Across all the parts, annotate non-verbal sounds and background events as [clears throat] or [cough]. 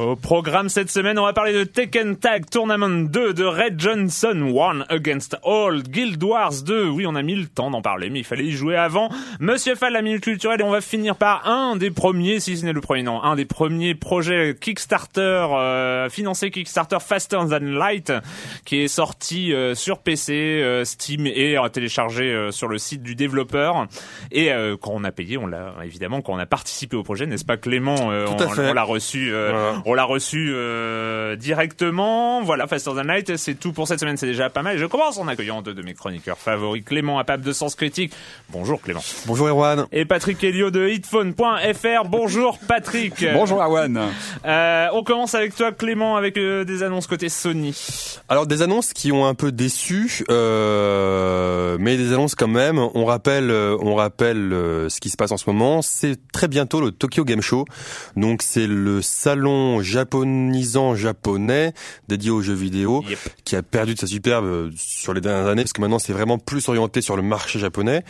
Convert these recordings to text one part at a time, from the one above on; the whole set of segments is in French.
Au programme cette semaine, on va parler de Tekken Tag Tournament 2, de Red Johnson One Against All, Guild Wars 2. Oui, on a mis le temps d'en parler, mais il fallait y jouer avant. Monsieur Fall, la minute culturelle, et on va finir par un des premiers, si ce n'est le premier, non, un des premiers projets Kickstarter, euh, financé Kickstarter Faster Than Light, qui est sorti euh, sur PC, euh, Steam et euh, téléchargé euh, sur le site du développeur. Et euh, quand on a payé, on l'a évidemment quand on a participé au projet, n'est-ce pas Clément euh, Tout à on, on l'a reçu. euh, Voilà. On l'a reçu euh, directement. Voilà, Faster Than Light, c'est tout pour cette semaine, c'est déjà pas mal. Et je commence en accueillant deux de mes chroniqueurs favoris, Clément Apap de Sens Critique. Bonjour Clément. Bonjour Erwan. Et Patrick Helio de hitphone.fr. Bonjour Patrick. [laughs] Bonjour Awan. Euh, on commence avec toi Clément avec euh, des annonces côté Sony. Alors des annonces qui ont un peu déçu, mais des annonces quand même. On rappelle, on rappelle ce qui se passe en ce moment. C'est très bientôt le Tokyo Game Show. Donc c'est le salon japonisant japonais dédié aux jeux vidéo Yep. qui a perdu de sa superbe euh, sur les dernières années parce que maintenant c'est vraiment plus orienté sur le marché japonais.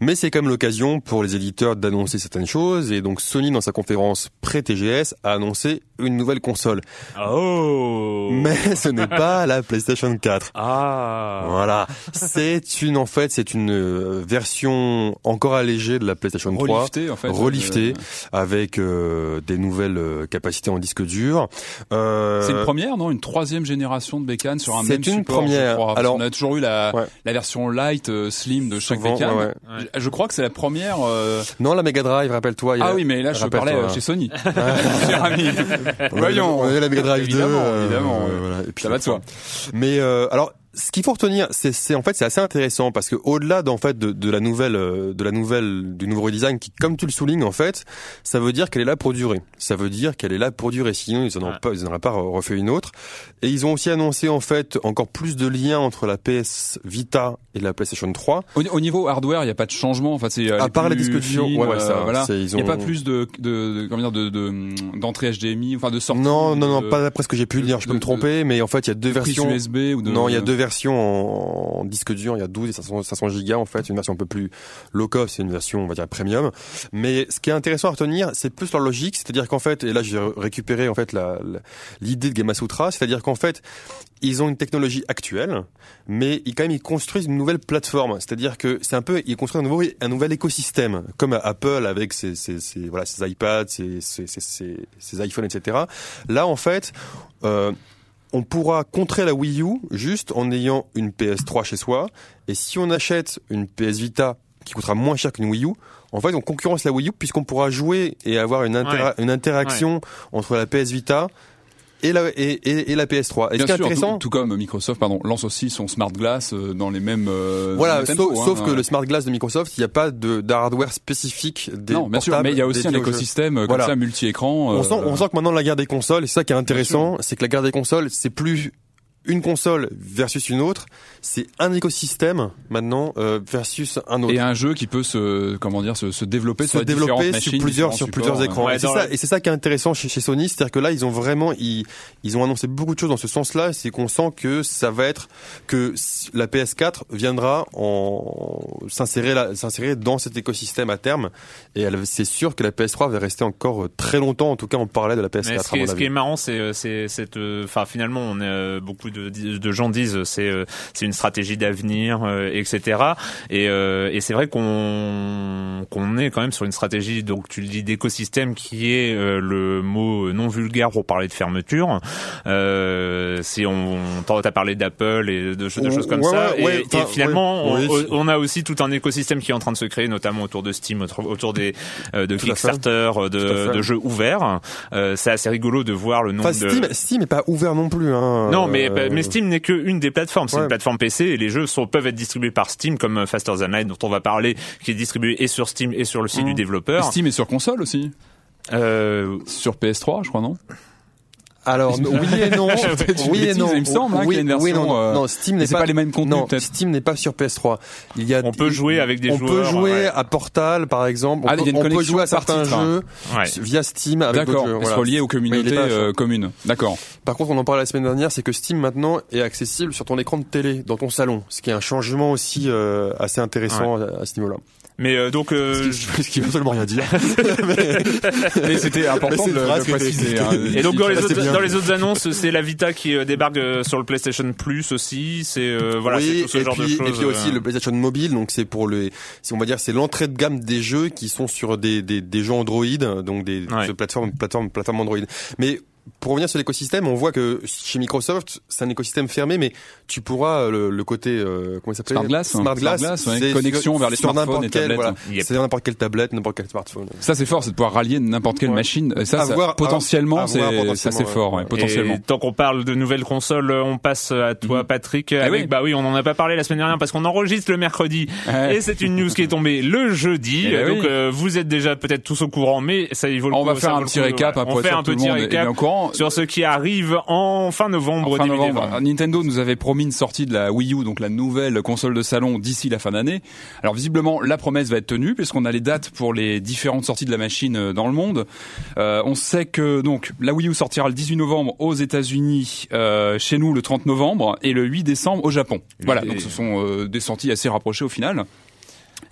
Mais c'est quand même l'occasion pour les éditeurs d'annoncer certaines choses et donc Sony dans sa conférence pré-TGS a annoncé une nouvelle console. Oh. Mais ce n'est pas [laughs] la PlayStation 4. Ah. Voilà, c'est une en fait, c'est une euh, version encore allégée de la PlayStation 3, Relifté en fait. reliftée Euh, avec euh, des nouvelles capacités en disque dur. Euh, C'est une première, non? Une troisième génération de bécane sur un C'est même une support, première. je crois. Alors- qu'on a toujours eu la, Ouais. la version light, euh, slim de chaque Souvent, bécane. ouais, ouais. Je, je crois que c'est la première. euh, Non, la Mega Drive, rappelle-toi. a- Ah oui, mais là je parlais chez Sony. [laughs] [laughs] Cher ami. On Voyons. avait la Mega Drive 2. Évidemment, évidemment, ouais. voilà. Et puis, Ça va de soi. Mais euh, alors, ce qu'il faut retenir, c'est, c'est en fait, c'est assez intéressant parce que au-delà d'en fait de, de la nouvelle, euh, de la nouvelle, du nouveau redesign, qui, comme tu le soulignes, en fait, ça veut dire qu'elle est là pour durer. Ça veut dire qu'elle est là pour durer. Sinon, ils n'en Ouais. pas, ils en auraient pas refait une autre. Et ils ont aussi annoncé en fait encore plus de liens entre la PS Vita et la PlayStation 3. Au, au niveau hardware, il n'y a pas de changement. Enfin, c'est euh, À part les disques durs, ouais, ouais, euh, ça, voilà. Il n'y a pas plus de, de, de comment dire, de, de d'entrée HDMI, enfin de sortie. Non, non, non, pas d'après ce que j'ai pu lire. Je peux me tromper, mais en fait, il y a deux versions. USB ou de. Non, il y a deux versions en, en disque dur. Il y a 12 et 500, 500 gigas en fait. Une version un peu plus low cost et une version, on va dire, premium. Mais ce qui est intéressant à retenir, c'est plus leur logique. C'est-à-dire qu'en fait, et là, j'ai récupéré en fait l'idée de Gamasutra. C'est-à-dire qu'en fait, ils ont une technologie actuelle, mais ils, quand même, ils construisent une nouvelle plateforme. C'est-à-dire que c'est un peu, ils construisent un nouveau, un nouvel écosystème, comme Apple avec ses, ses, ses- voilà, ses iPads, ses, ses, iPhones, etc. Là, en fait, euh, on pourra contrer la Wii U juste en ayant une PS3 chez soi. Et si on achète une PS Vita qui coûtera moins cher qu'une Wii U, en fait, on concurrence la Wii U puisqu'on pourra jouer et avoir une interaction entre la PS Vita et la et, et, et la PS3. Et ce Bien qui est sûr, intéressant, tout, tout comme Microsoft, pardon, lance aussi son Smart Glass euh, dans les mêmes. euh, voilà, sauf, hein. que le Smart Glass de Microsoft, il n'y a pas de, hardware spécifique des non, bien sûr, mais il y a aussi un écosystème euh, Voilà. comme ça multi-écran. On sent, on sent que maintenant la guerre des consoles, et ça qui est intéressant, c'est que la guerre des consoles, c'est plus une console versus une autre, c'est un écosystème maintenant euh, versus un autre. et un jeu qui peut se comment dire se, se développer se sur développer machines, sur plusieurs différents sur plusieurs écrans. Ouais, et c'est ça le- qui est intéressant chez, chez Sony, c'est-à-dire que là ils ont vraiment ils ils ont annoncé beaucoup de choses dans ce sens-là, c'est qu'on sent que ça va être que la PS4 viendra en s'insérer s'insérer dans cet écosystème à terme et c'est sûr que la PS3 va rester encore très longtemps en tout cas on parlait de la PS4 Mais ce, à qui est, mon ce qui avis. est marrant, c'est, euh, c'est, cette, euh, enfin finalement, on est, euh, beaucoup de, de gens disent c'est, euh, c'est une stratégie d'avenir, euh, etc. Et, euh, et c'est vrai qu'on, qu'on est quand même sur une stratégie, donc tu le dis d'écosystème, qui est euh, le mot non vulgaire pour parler de fermeture. Euh, si on, on t'a parlé d'Apple et de, de choses comme Ouais, ça, ouais, et, ouais, et enfin, finalement, on, on a aussi tout un écosystème qui est en train de se créer, notamment autour de Steam, autour, des euh, de Tout à. Kickstarter, euh, à de, de jeux ouverts. Euh, c'est assez rigolo de voir le nombre Enfin, de Steam, Steam est pas ouvert non plus. Hein. non, mais, Euh, mais Steam n'est qu'une des plateformes. C'est Ouais. une plateforme PC et les jeux sont, peuvent être distribués par Steam, comme euh, Faster Than Light, dont on va parler, qui est distribué et sur Steam et sur le site du Et développeur. Steam est sur console aussi, Euh, sur PS3, je crois non? Alors oui et non, [laughs] oui et non. il me semble, hein, oui, qu'il y a une oui, non, non, euh, non, Steam n'est c'est pas les mêmes contenus, Non. Steam n'est pas sur PS3. Il y a on peut jouer avec des on joueurs. peut jouer ouais. à Portal par exemple. On Ah, peut, il y a une on peut connexion jouer à certains titre, hein. jeux Ouais. via Steam avec d'autres D'accord, jeux. voilà. se relier aux communautés pas- euh, communes. D'accord. Par contre, on en parlait la semaine dernière, c'est que Steam maintenant est accessible sur ton écran de télé dans ton salon, ce qui est un changement aussi euh, assez intéressant à, à ce niveau-là. Mais euh, donc, euh, Ce qui- ce qui veut absolument rien dire. [laughs] Mais c'était important c'est de, le- préciser. hein. et donc dans les, autres, bien. dans les autres annonces, c'est la Vita qui euh, débarque euh, sur le PlayStation Plus aussi. C'est euh, voilà, c'est oui, tout ce et genre puis, de choses. et puis aussi euh, le PlayStation Mobile, donc c'est pour les, si on va dire, c'est l'entrée de gamme des jeux qui sont sur des des, des jeux Android, donc des Ouais. plateformes plateformes plateformes Android. Mais pour revenir sur l'écosystème, on voit que chez Microsoft, c'est un écosystème fermé, mais tu pourras euh, le, le côté euh, comment il s'appelle? Smart Glass, hein. Smart Glass, Smart Glass, ouais, connexion sur- vers les smartphones et tablettes. voilà. Yep. C'est n'importe quelle tablette, n'importe quel smartphone. Ça c'est fort, c'est de pouvoir rallier n'importe quelle Ouais. machine. Et Ça, À ça, voir- potentiellement, c'est ouais. fort, ouais, potentiellement. Et tant qu'on parle de nouvelles consoles, euh, on passe à toi, Mhm. Patrick. Avec, oui. Bah oui, on en a pas parlé la semaine dernière parce qu'on enregistre le mercredi. Ouais. Et c'est une news qui est tombée le jeudi. Eh donc oui. euh, vous êtes déjà peut-être tous au courant, mais ça il vaut le On coup, va faire un petit récap hein, On fait un petit récap sur ce qui arrive en fin novembre En fin 2020. novembre, Nintendo nous avait promis une sortie de la Wii U, donc la nouvelle console de salon d'ici la fin d'année. Alors visiblement, la promesse va être tenue puisqu'on a les dates pour les différentes sorties de la machine euh, dans le monde. Euh, on sait que donc la Wii U sortira le 18 novembre aux États-Unis, euh, chez nous le 30 novembre et le 8 décembre au Japon. Voilà, donc ce sont euh, des sorties assez rapprochées au final.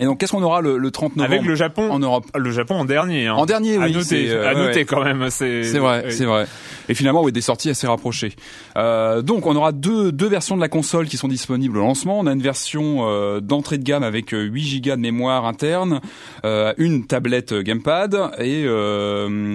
Et donc qu'est-ce qu'on aura le, le 30 novembre Avec le Japon en Europe Le Japon en dernier. Hein. En dernier, à oui, Noter, c'est, euh, à noter ouais. quand même. C'est C'est vrai, oui. c'est vrai. Et finalement, oui, des sorties assez rapprochées. Euh, donc, on aura deux, deux versions de la console qui sont disponibles au lancement. On a une version euh, d'entrée de gamme avec euh, 8 Go de mémoire interne, euh, une tablette euh, gamepad et, euh,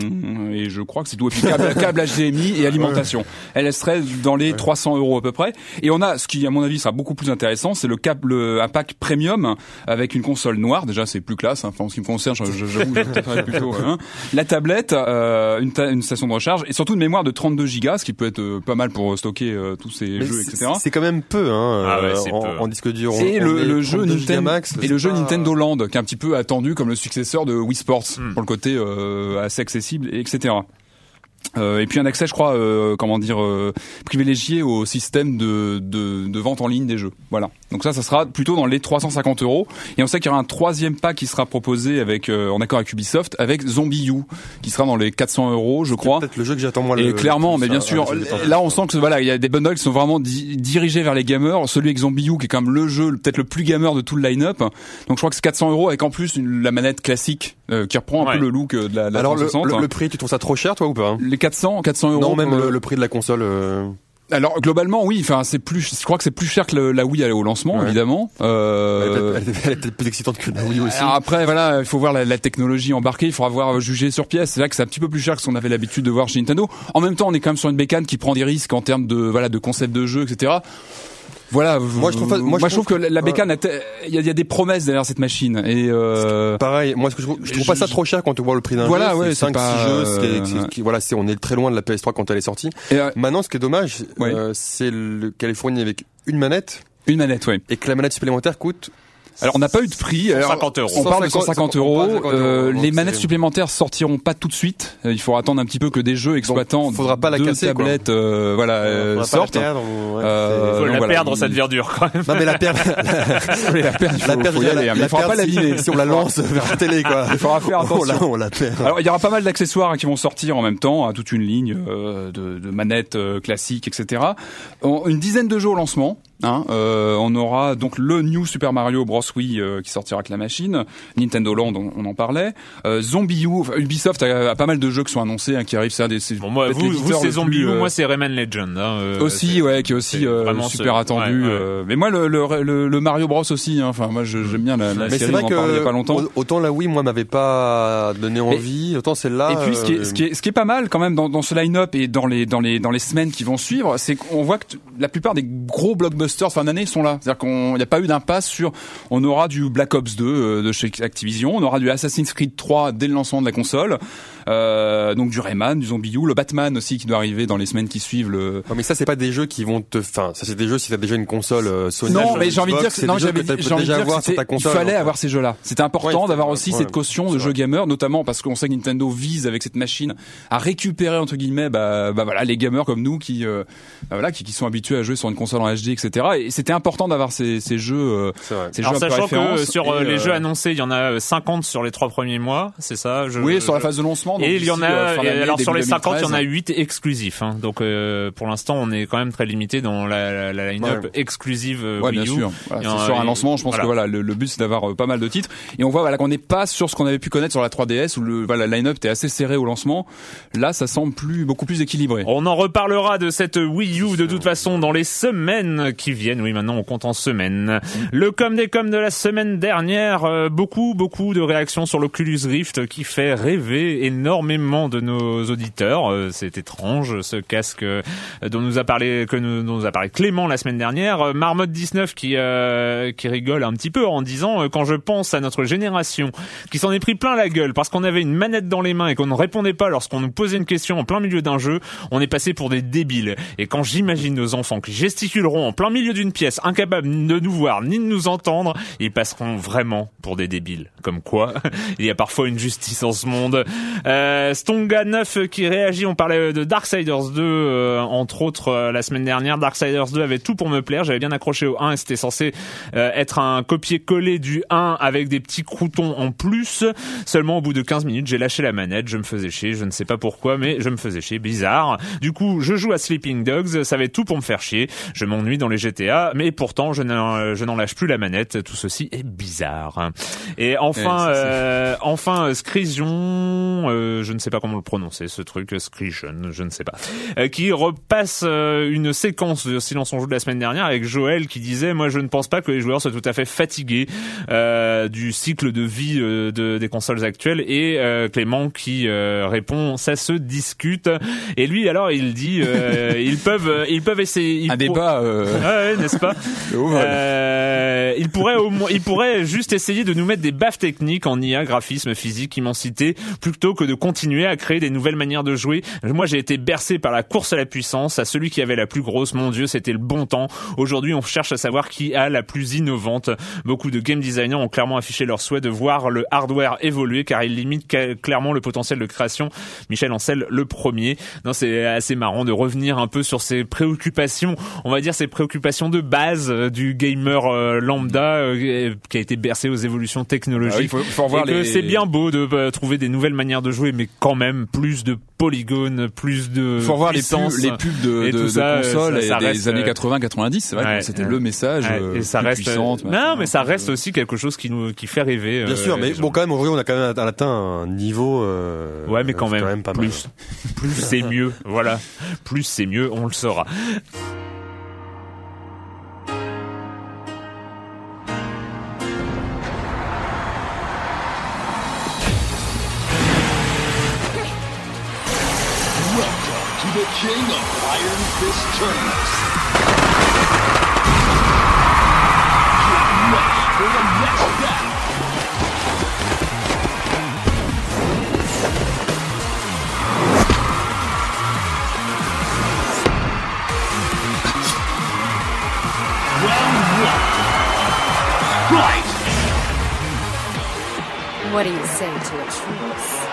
et je crois que c'est tout. Et puis câble, [laughs] câble HDMI et alimentation. Elle serait dans les 300 euros à peu près. Et on a, ce qui à mon avis sera beaucoup plus intéressant, c'est le câble, un pack premium avec une console noire. Déjà, c'est plus classe. Hein. Enfin, en ce qui me concerne, je- je- j'avoue, je [laughs] plutôt. hein. La tablette, euh, une, ta- une station de recharge et surtout une mémoire de 32 Go, ce qui peut être euh, pas mal pour stocker euh, tous ces Mais jeux, c'est- etc. C'est quand même peu, hein, Ah ouais, euh, c'est en, peu. en disque dur. On le, le jeu 32 Nintendo et c'est le jeu pas- Nintendo Land, qui est un petit peu attendu comme le successeur de Wii Sports Hmm. pour le côté euh, assez accessible, et etc. Euh, et puis un accès, je crois, euh, comment dire, euh, privilégié au système de, de, de vente en ligne des jeux. Voilà. Donc ça, ça sera plutôt dans les 350 euros. Et on sait qu'il y aura un troisième pack qui sera proposé avec, euh, en accord avec Ubisoft, avec Zombie U, qui sera dans les 400 euros, je crois. Peut-être le jeu que j'attends moi. Et le- clairement, mais bien sûr, temps. là on sent que voilà, il y a des bundles qui sont vraiment di- dirigés vers les gamers. Celui avec Zombie U qui est quand même le jeu peut-être le plus gamer de tout le line-up. Donc je crois que c'est 400 euros avec en plus une- la manette classique euh, qui reprend un Ouais. peu le look euh, de la, de la Alors le, 360. le, le prix, tu trouves ça trop cher, toi ou pas? Les 400, 400 euros. Non, même pour le, le prix de la console. euh, Alors globalement, oui. Enfin, c'est plus. Je crois que c'est plus cher que le- la Wii au lancement, Ouais. évidemment. Elle est Euh, peut-être- elle est peut-être plus excitante que la Wii aussi. alors après, voilà, il faut voir la, la technologie embarquée, il faudra voir euh, juger sur pièce. C'est là que c'est un petit peu plus cher que ce qu'on avait l'habitude de voir chez Nintendo. En même temps, on est quand même sur une bécane qui prend des risques en termes de voilà de concept de jeu, etc. Voilà. Moi, je trouve moi, moi, je trouve que trouve- la, bécane, il y, a- il y a des promesses derrière cette machine. Et euh, Pareil, moi ce que je trouve, je trouve pas ça trop cher quand on voit le prix d'un Voilà, jeu. ouais, c'est c'est 5 pas, 6 jeux, ce qui est- euh, qui- voilà, c'est on est très loin de la PS3 quand elle est sortie. et, euh, Maintenant, ce qui est dommage, Ouais. euh, c'est le- qu'elle est fournie avec une manette une manette, ouais. et que la manette supplémentaire coûte Alors on n'a pas eu de prix. Alors, 150 euros. On parle de 150 150 on euros. parle de 150 Euh, euros, donc les manettes supplémentaires sortiront pas tout de suite. Euh, Il faudra attendre un petit peu que des jeux exploitant faudra pas la deux casser, tablettes, euh, voilà, euh, la sortent. ouais, Euh, Faut donc la voilà, perdre, il- ça devient dur quand même. Non mais la perdre, [laughs] la perdre, il faut, la perdre, faut y la- aller, hein, mais la il faudra pas perdre, si- l'abîmer. Si on la lance vers la télé, quoi. Il faudra faire [laughs] On la, attention. on la perd. Alors il y aura pas mal d'accessoires qui vont sortir en même temps, hein, toute une ligne euh, de, de manettes euh, classiques, etc. Une dizaine de jeux au lancement. Hein, euh, on aura donc le New Super Mario Bros. Wii euh, qui sortira avec la machine, Nintendo Land, on, on en parlait, euh, Zombie U, enfin, Ubisoft a, a pas mal de jeux qui sont annoncés, hein, qui arrivent, c'est un des c'est Bon, moi, vous, vous c'est Zombie plus, U, euh, moi c'est Rayman Legend. Hein, euh, aussi, ouais, qui est aussi c'est euh, vraiment super ce- attendu. ouais, ouais. euh, mais moi, le, le, le, le Mario Bros aussi. hein, Enfin, moi, je- j'aime bien la, la Mais c'est série. vrai on en parlait il y a pas longtemps. au- autant la Wii, moi, m'avait pas donné envie, autant celle-là. Et puis ce qui, est, ce, qui est, ce qui est pas mal quand même dans, dans ce line-up et dans les dans les dans les semaines qui vont suivre, c'est qu'on voit que la plupart des gros blockbusters fin d'année sont là. C'est-à-dire qu'on n'y a pas eu d'impasse sur. On aura du Black Ops 2 euh, de chez Activision, on aura du Assassin's Creed 3 dès le lancement de la console, euh, donc du Rayman, du Zombie U, le Batman aussi qui doit arriver dans les semaines qui suivent. Le Non, mais ça, c'est pas des jeux qui vont te, enfin, ça, c'est des jeux si t'as déjà une console euh, Sony. non, mais j'ai envie de dire que c'est non, des jeux j'avais déjà dire avoir que sur ta c'était- il console. fallait avoir ces jeux-là. C'était important Ouais, d'avoir aussi ouais, cette caution de vrai. gamers, notamment parce qu'on sait que Nintendo vise avec cette machine à récupérer entre guillemets, bah, bah voilà, les gamers comme nous qui, euh, bah voilà, qui, qui sont habitués à jouer sur une console en HD, etc. Et c'était important d'avoir ces, ces jeux, euh, C'est vrai. ces Alors jeux sachant que sur les jeux annoncés, il y en a euh, 50 sur les trois premiers mois, c'est ça je, oui, sur la phase de lancement. Donc Et il y en euh, a, fin alors sur les 50, il y en a 2013. 8 exclusifs. Hein. Donc euh, pour l'instant, on est quand même très limité dans la, la, la line-up Ouais. exclusive euh, Ouais, Wii bien U. sûr. Voilà, c'est sur un lancement, je pense voilà. que voilà, le, le but c'est d'avoir euh, pas mal de titres. Et on voit voilà qu'on n'est pas sur ce qu'on avait pu connaître sur la 3DS où le voilà, la line-up était assez serré au lancement. Là, ça semble plus beaucoup plus équilibré. On en reparlera de cette Wii U de toute façon dans les semaines qui viennent. Oui, maintenant on compte en semaines. Le com des com de la semaine dernière, euh, beaucoup, beaucoup de réactions sur l'Oculus Rift qui fait rêver énormément de nos auditeurs. Euh, C'est étrange ce casque euh, dont nous a parlé que nous, dont nous a parlé Clément la semaine dernière. Euh, Marmotte 19 qui euh, qui rigole un petit peu en disant quand je pense à notre génération qui s'en est pris plein la gueule parce qu'on avait une manette dans les mains et qu'on ne répondait pas lorsqu'on nous posait une question en plein milieu d'un jeu, on est passé pour des débiles. Et quand j'imagine nos enfants qui gesticuleront en plein milieu d'une pièce, incapables de nous voir ni de nous entendre, ils passeront vraiment pour des débiles. Comme quoi, [laughs] il y a parfois une justice en ce monde. Stonga 9 qui réagit, on parlait de Darksiders 2 euh, entre autres euh, la semaine dernière. Darksiders 2 avait tout pour me plaire, j'avais bien accroché au 1 et c'était censé euh, être un copier-coller du 1 avec des petits croutons en plus. Seulement au bout de 15 minutes, j'ai lâché la manette, je me faisais chier, je ne sais pas pourquoi, mais je me faisais chier, bizarre. Du coup, je joue à Sleeping Dogs, ça avait tout pour me faire chier. Je m'ennuie dans les GTA, mais pourtant je n'en, je n'en lâche plus la manette. Tout ceci est bizarre. Et enfin, Ouais, euh, enfin, Scrision, euh, je ne sais pas comment le prononcer, ce truc, Scrision, je ne sais pas, euh, qui repasse euh, une séquence de Silence on joue de la semaine dernière avec Joël qui disait, moi je ne pense pas que les joueurs soient tout à fait fatigués du cycle de vie de, des consoles actuelles et Clément qui répond, ça se discute. Et lui alors il dit, [laughs] ils peuvent, ils peuvent essayer. ils Un débat. Ouais, n'est-ce pas [laughs] il pourrait au moins, il pourrait juste essayer de nous mettre des baffes techniques en IA, graphisme, physique, immensité, plutôt que de continuer à créer des nouvelles manières de jouer. Moi, j'ai été bercé par la course à la puissance, à celui qui avait la plus grosse. Mon Dieu, c'était le bon temps. Aujourd'hui, on cherche à savoir qui a la plus innovante. Beaucoup de game designers ont clairement affiché leur souhait de voir le hardware évoluer, car il limite clairement le potentiel de création. Michel Ancel, le premier. Non, c'est assez marrant de revenir un peu sur ces préoccupations, on va dire ces préoccupations de base euh, du gamer euh, lambda euh, qui a été bercé aux évolutions technologiques. Ah oui, faut, faut Et que les. c'est bien beau de trouver des nouvelles manières de jouer, mais quand même plus de polygones, plus de faut revoir les pubs, les pubs de, Et de, tout de ça, euh, consoles ça- ça et des reste, années euh, 80-90. C'est vrai ouais, que c'était ouais. le message. Ouais, euh, et ça reste puissante, non mais ça reste aussi quelque chose qui nous qui fait rêver Bien euh, sûr, mais bon, quand même, aujourd'hui, on a quand même atteint un niveau. euh, Ouais, mais quand c'est même, pas mal. plus, plus c'est mieux. Voilà, plus c'est mieux, on le saura. King of Iron Fist tournaments. Get ready for the next battle. Round one. Fight! What do you say to a truce?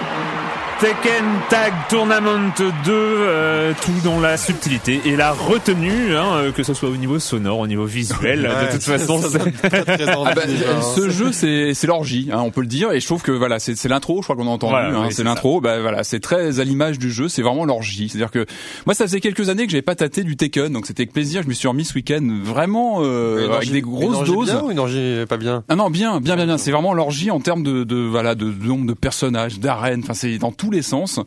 Tekken Tag Tournament 2, euh, tout dans la subtilité et la retenue, hein, euh, que ce soit au niveau sonore, au niveau visuel. Ouais, de toute façon, ça très, [laughs] Ah bah, déjà, hein. ce jeu c'est c'est l'orgie hein, on peut le dire et je trouve que voilà c'est c'est l'intro je crois qu'on a entendu Voilà, hein, oui, c'est l'intro bah voilà c'est très à l'image du jeu c'est vraiment l'orgie c'est à dire que moi ça faisait quelques années que j'avais pas tâté du Tekken donc c'était avec plaisir je me suis remis ce week-end vraiment euh, avec des grosses doses bien ou une orgie pas bien? Ah non bien bien bien bien c'est vraiment l'orgie en termes de, de voilà de, de nombre de personnages d'arènes enfin c'est dans tous les sens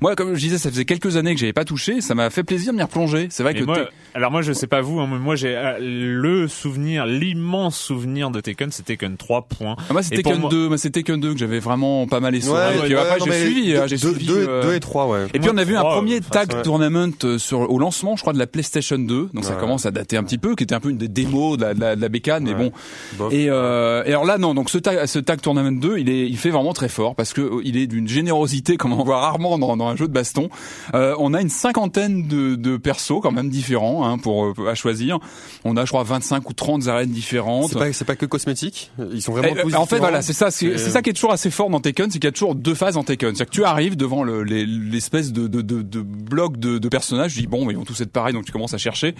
moi comme je disais ça faisait quelques années que j'avais pas touché ça m'a fait plaisir de m'y replonger c'est vrai que moi, alors moi je sais pas vous, hein, mais moi j'ai euh, le souvenir, l'immense souvenir de Tekken, c'est Tekken 3 points. Ah, moi pour Tekken moi- 2, moi c'était Tekken 2 que j'avais vraiment pas mal essoré. Ouais, et puis ouais, après j'ai suivi, deux- hein, j'ai deux- suivi. deux- euh, deux et trois, ouais. Et puis on a vu un premier enfin, tag ouais. tournament euh, sur au lancement, je crois, de la PlayStation 2. Donc ça commence à dater un petit peu, qui était un peu une des démos de la, de la, de la bécane, mais bon. Bof. Et, euh, et alors là non, donc ce tag, ce tag tournament 2, il est, il fait vraiment très fort parce que euh, il est d'une générosité comme on voit rarement dans, dans un jeu de baston. Euh, on a une cinquantaine de, de persos quand même différents hein, pour euh, à choisir. On a je crois 25 ou 30 arènes différentes. C'est pas, c'est pas que cosmétique. Ils sont vraiment Eh, en fait, voilà, c'est ça, c'est c'est ça qui est toujours assez fort dans Tekken, c'est qu'il y a toujours deux phases en Tekken. C'est-à-dire que tu arrives devant le- les- l'espèce de, de, de, de bloc de, de personnages, tu dis bon, ils vont tous être pareils, donc tu commences à chercher.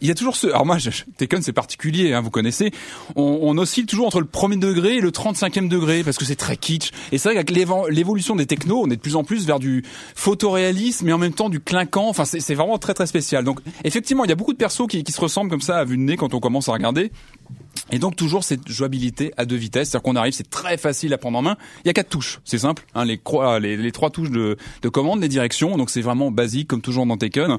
Il y a toujours ce, alors moi, je- Tekken c'est particulier, hein, vous connaissez. On, on oscille toujours entre le premier degré et le 35e degré parce que c'est très kitsch. Et c'est vrai qu'avec l'évolution des technos, on est de plus en plus vers du photoréalisme, mais en même temps du clinquant. Enfin, c'est vraiment très très spécial. Donc, effectivement, il y a beaucoup de persos qui, qui se ressemblent comme ça à vue de nez quand on commence à regarder. Et donc toujours cette jouabilité à deux vitesses, c'est-à-dire qu'on arrive, c'est très facile à prendre en main. Il y a quatre touches, c'est simple, hein, les, croix, les, les trois touches de, de commande, les directions, donc c'est vraiment basique comme toujours dans Tekken.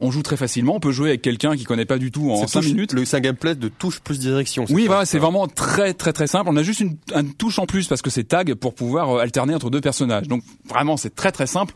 On joue très facilement, on peut jouer avec quelqu'un qui connaît pas du tout en cinq touche- minutes. Le, un gameplay de touche plus direction. Oui, voilà, c'est vraiment très très très simple. On a juste une, une touche en plus parce que c'est tag pour pouvoir euh, alterner entre deux personnages. Donc vraiment, c'est très très simple.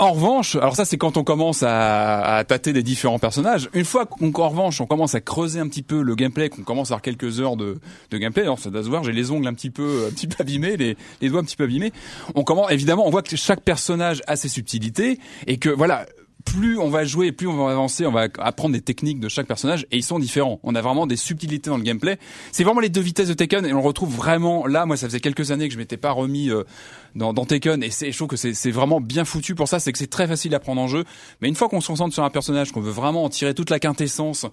En revanche, alors ça c'est quand on commence à, à tâter des différents personnages. Une fois qu'en en revanche on commence à creuser un petit peu le gameplay, qu'on commence à avoir quelques heures de, de gameplay, alors ça doit se voir, j'ai les ongles un petit peu un petit peu abîmés, les, les doigts un petit peu abîmés. On commence évidemment, on voit que chaque personnage a ses subtilités et que voilà, plus on va jouer, plus on va avancer, on va apprendre des techniques de chaque personnage et ils sont différents. On a vraiment des subtilités dans le gameplay. C'est vraiment les deux vitesses de Tekken et on retrouve vraiment là. Moi, ça faisait quelques années que je m'étais pas remis euh, dans, dans Tekken et c'est, je trouve que c'est, c'est vraiment bien foutu pour ça. C'est que c'est très facile à prendre en jeu. Mais une fois qu'on se concentre sur un personnage, qu'on veut vraiment en tirer toute la quintessence,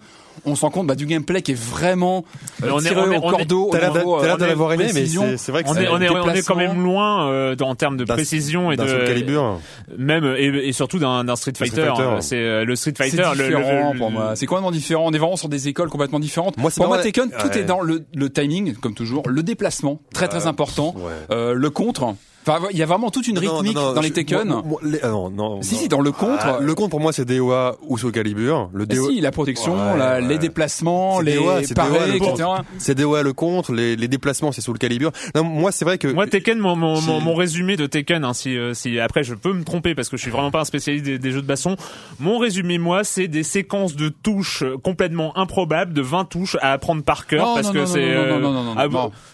on se rend compte bah, du gameplay qui est vraiment euh, On est- tiré on est- au on cordeau. T'as l'air l'air euh, de l'avoir aimé, mais c'est c'est vrai que On c'est est, on, est, on est quand même loin euh, dans- en termes de précision et d'un de Calibur. même et, et surtout d'un d'un Street Fighter. Euh, C'est euh, le Street C'est Fighter. le- le- différent pour moi. C'est complètement différent. On est vraiment sur des écoles complètement différentes. Moi, c'est pour moi, Tekken, tout ouais. est dans le, le timing, comme toujours, le déplacement, très très important, ouais. euh, le contre. Enfin, il y a vraiment toute une Non, non, rythmique non, dans les Tekken. moi- moi- les- ah non, non, Si, non. si, dans le contre. Ah, le contre pour moi c'est DOA ou Soul Calibur. Le Ah, DOA, si, la protection, Ouais, la- ouais. les déplacements, les DOA, c'est DOA, contre. etc. c'est DOA le contre, les, les déplacements c'est Soul Calibur. Non, moi c'est vrai que Moi Tekken, mon, mon, mon, mon résumé de Tekken, hein, si, euh, si après je peux me tromper parce que je suis vraiment pas un spécialiste des, des jeux de baston. Mon résumé, moi, c'est des séquences de touches euh, complètement improbables, de 20 touches à apprendre par cœur Non, parce non, que non, c'est non, non, euh, non, non, non, ah,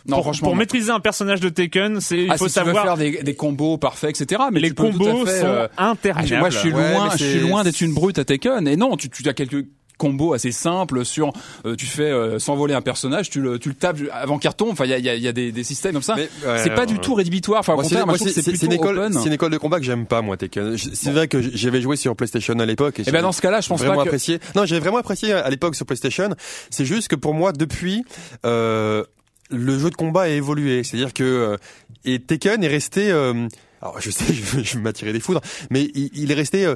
non, pour, franchement, pour non. maîtriser un personnage de Tekken, c'est il Ah, faut si tu veux savoir faire des, des combos parfaits, etc. Mais les tu peux tout à combos fait, sont euh, ah, interminables. moi, je suis Ouais, loin, je suis loin d'être une brute à Tekken. Et non, tu, tu as quelques combos assez simples sur, euh, tu fais euh, s'envoler un personnage, tu le, tu le tapes avant qu'il retombe. Enfin, il y a, il y, a, il y a des, des systèmes comme ça. Mais, ouais, c'est pas ouais, du tout rédhibitoire. Enfin, c'est une école, c'est une école de combat que j'aime pas moi Tekken. C'est vrai que j'avais joué sur PlayStation à l'époque. Et ben dans ce cas-là, je pense vraiment pas que apprécié. Non, j'avais vraiment apprécié à l'époque sur PlayStation. C'est juste que pour moi, depuis, euh, le jeu de combat a évolué. C'est-à-dire que euh, et Tekken est resté. euh, alors je sais, [laughs] je je m'attirer des foudres, mais il, il est resté.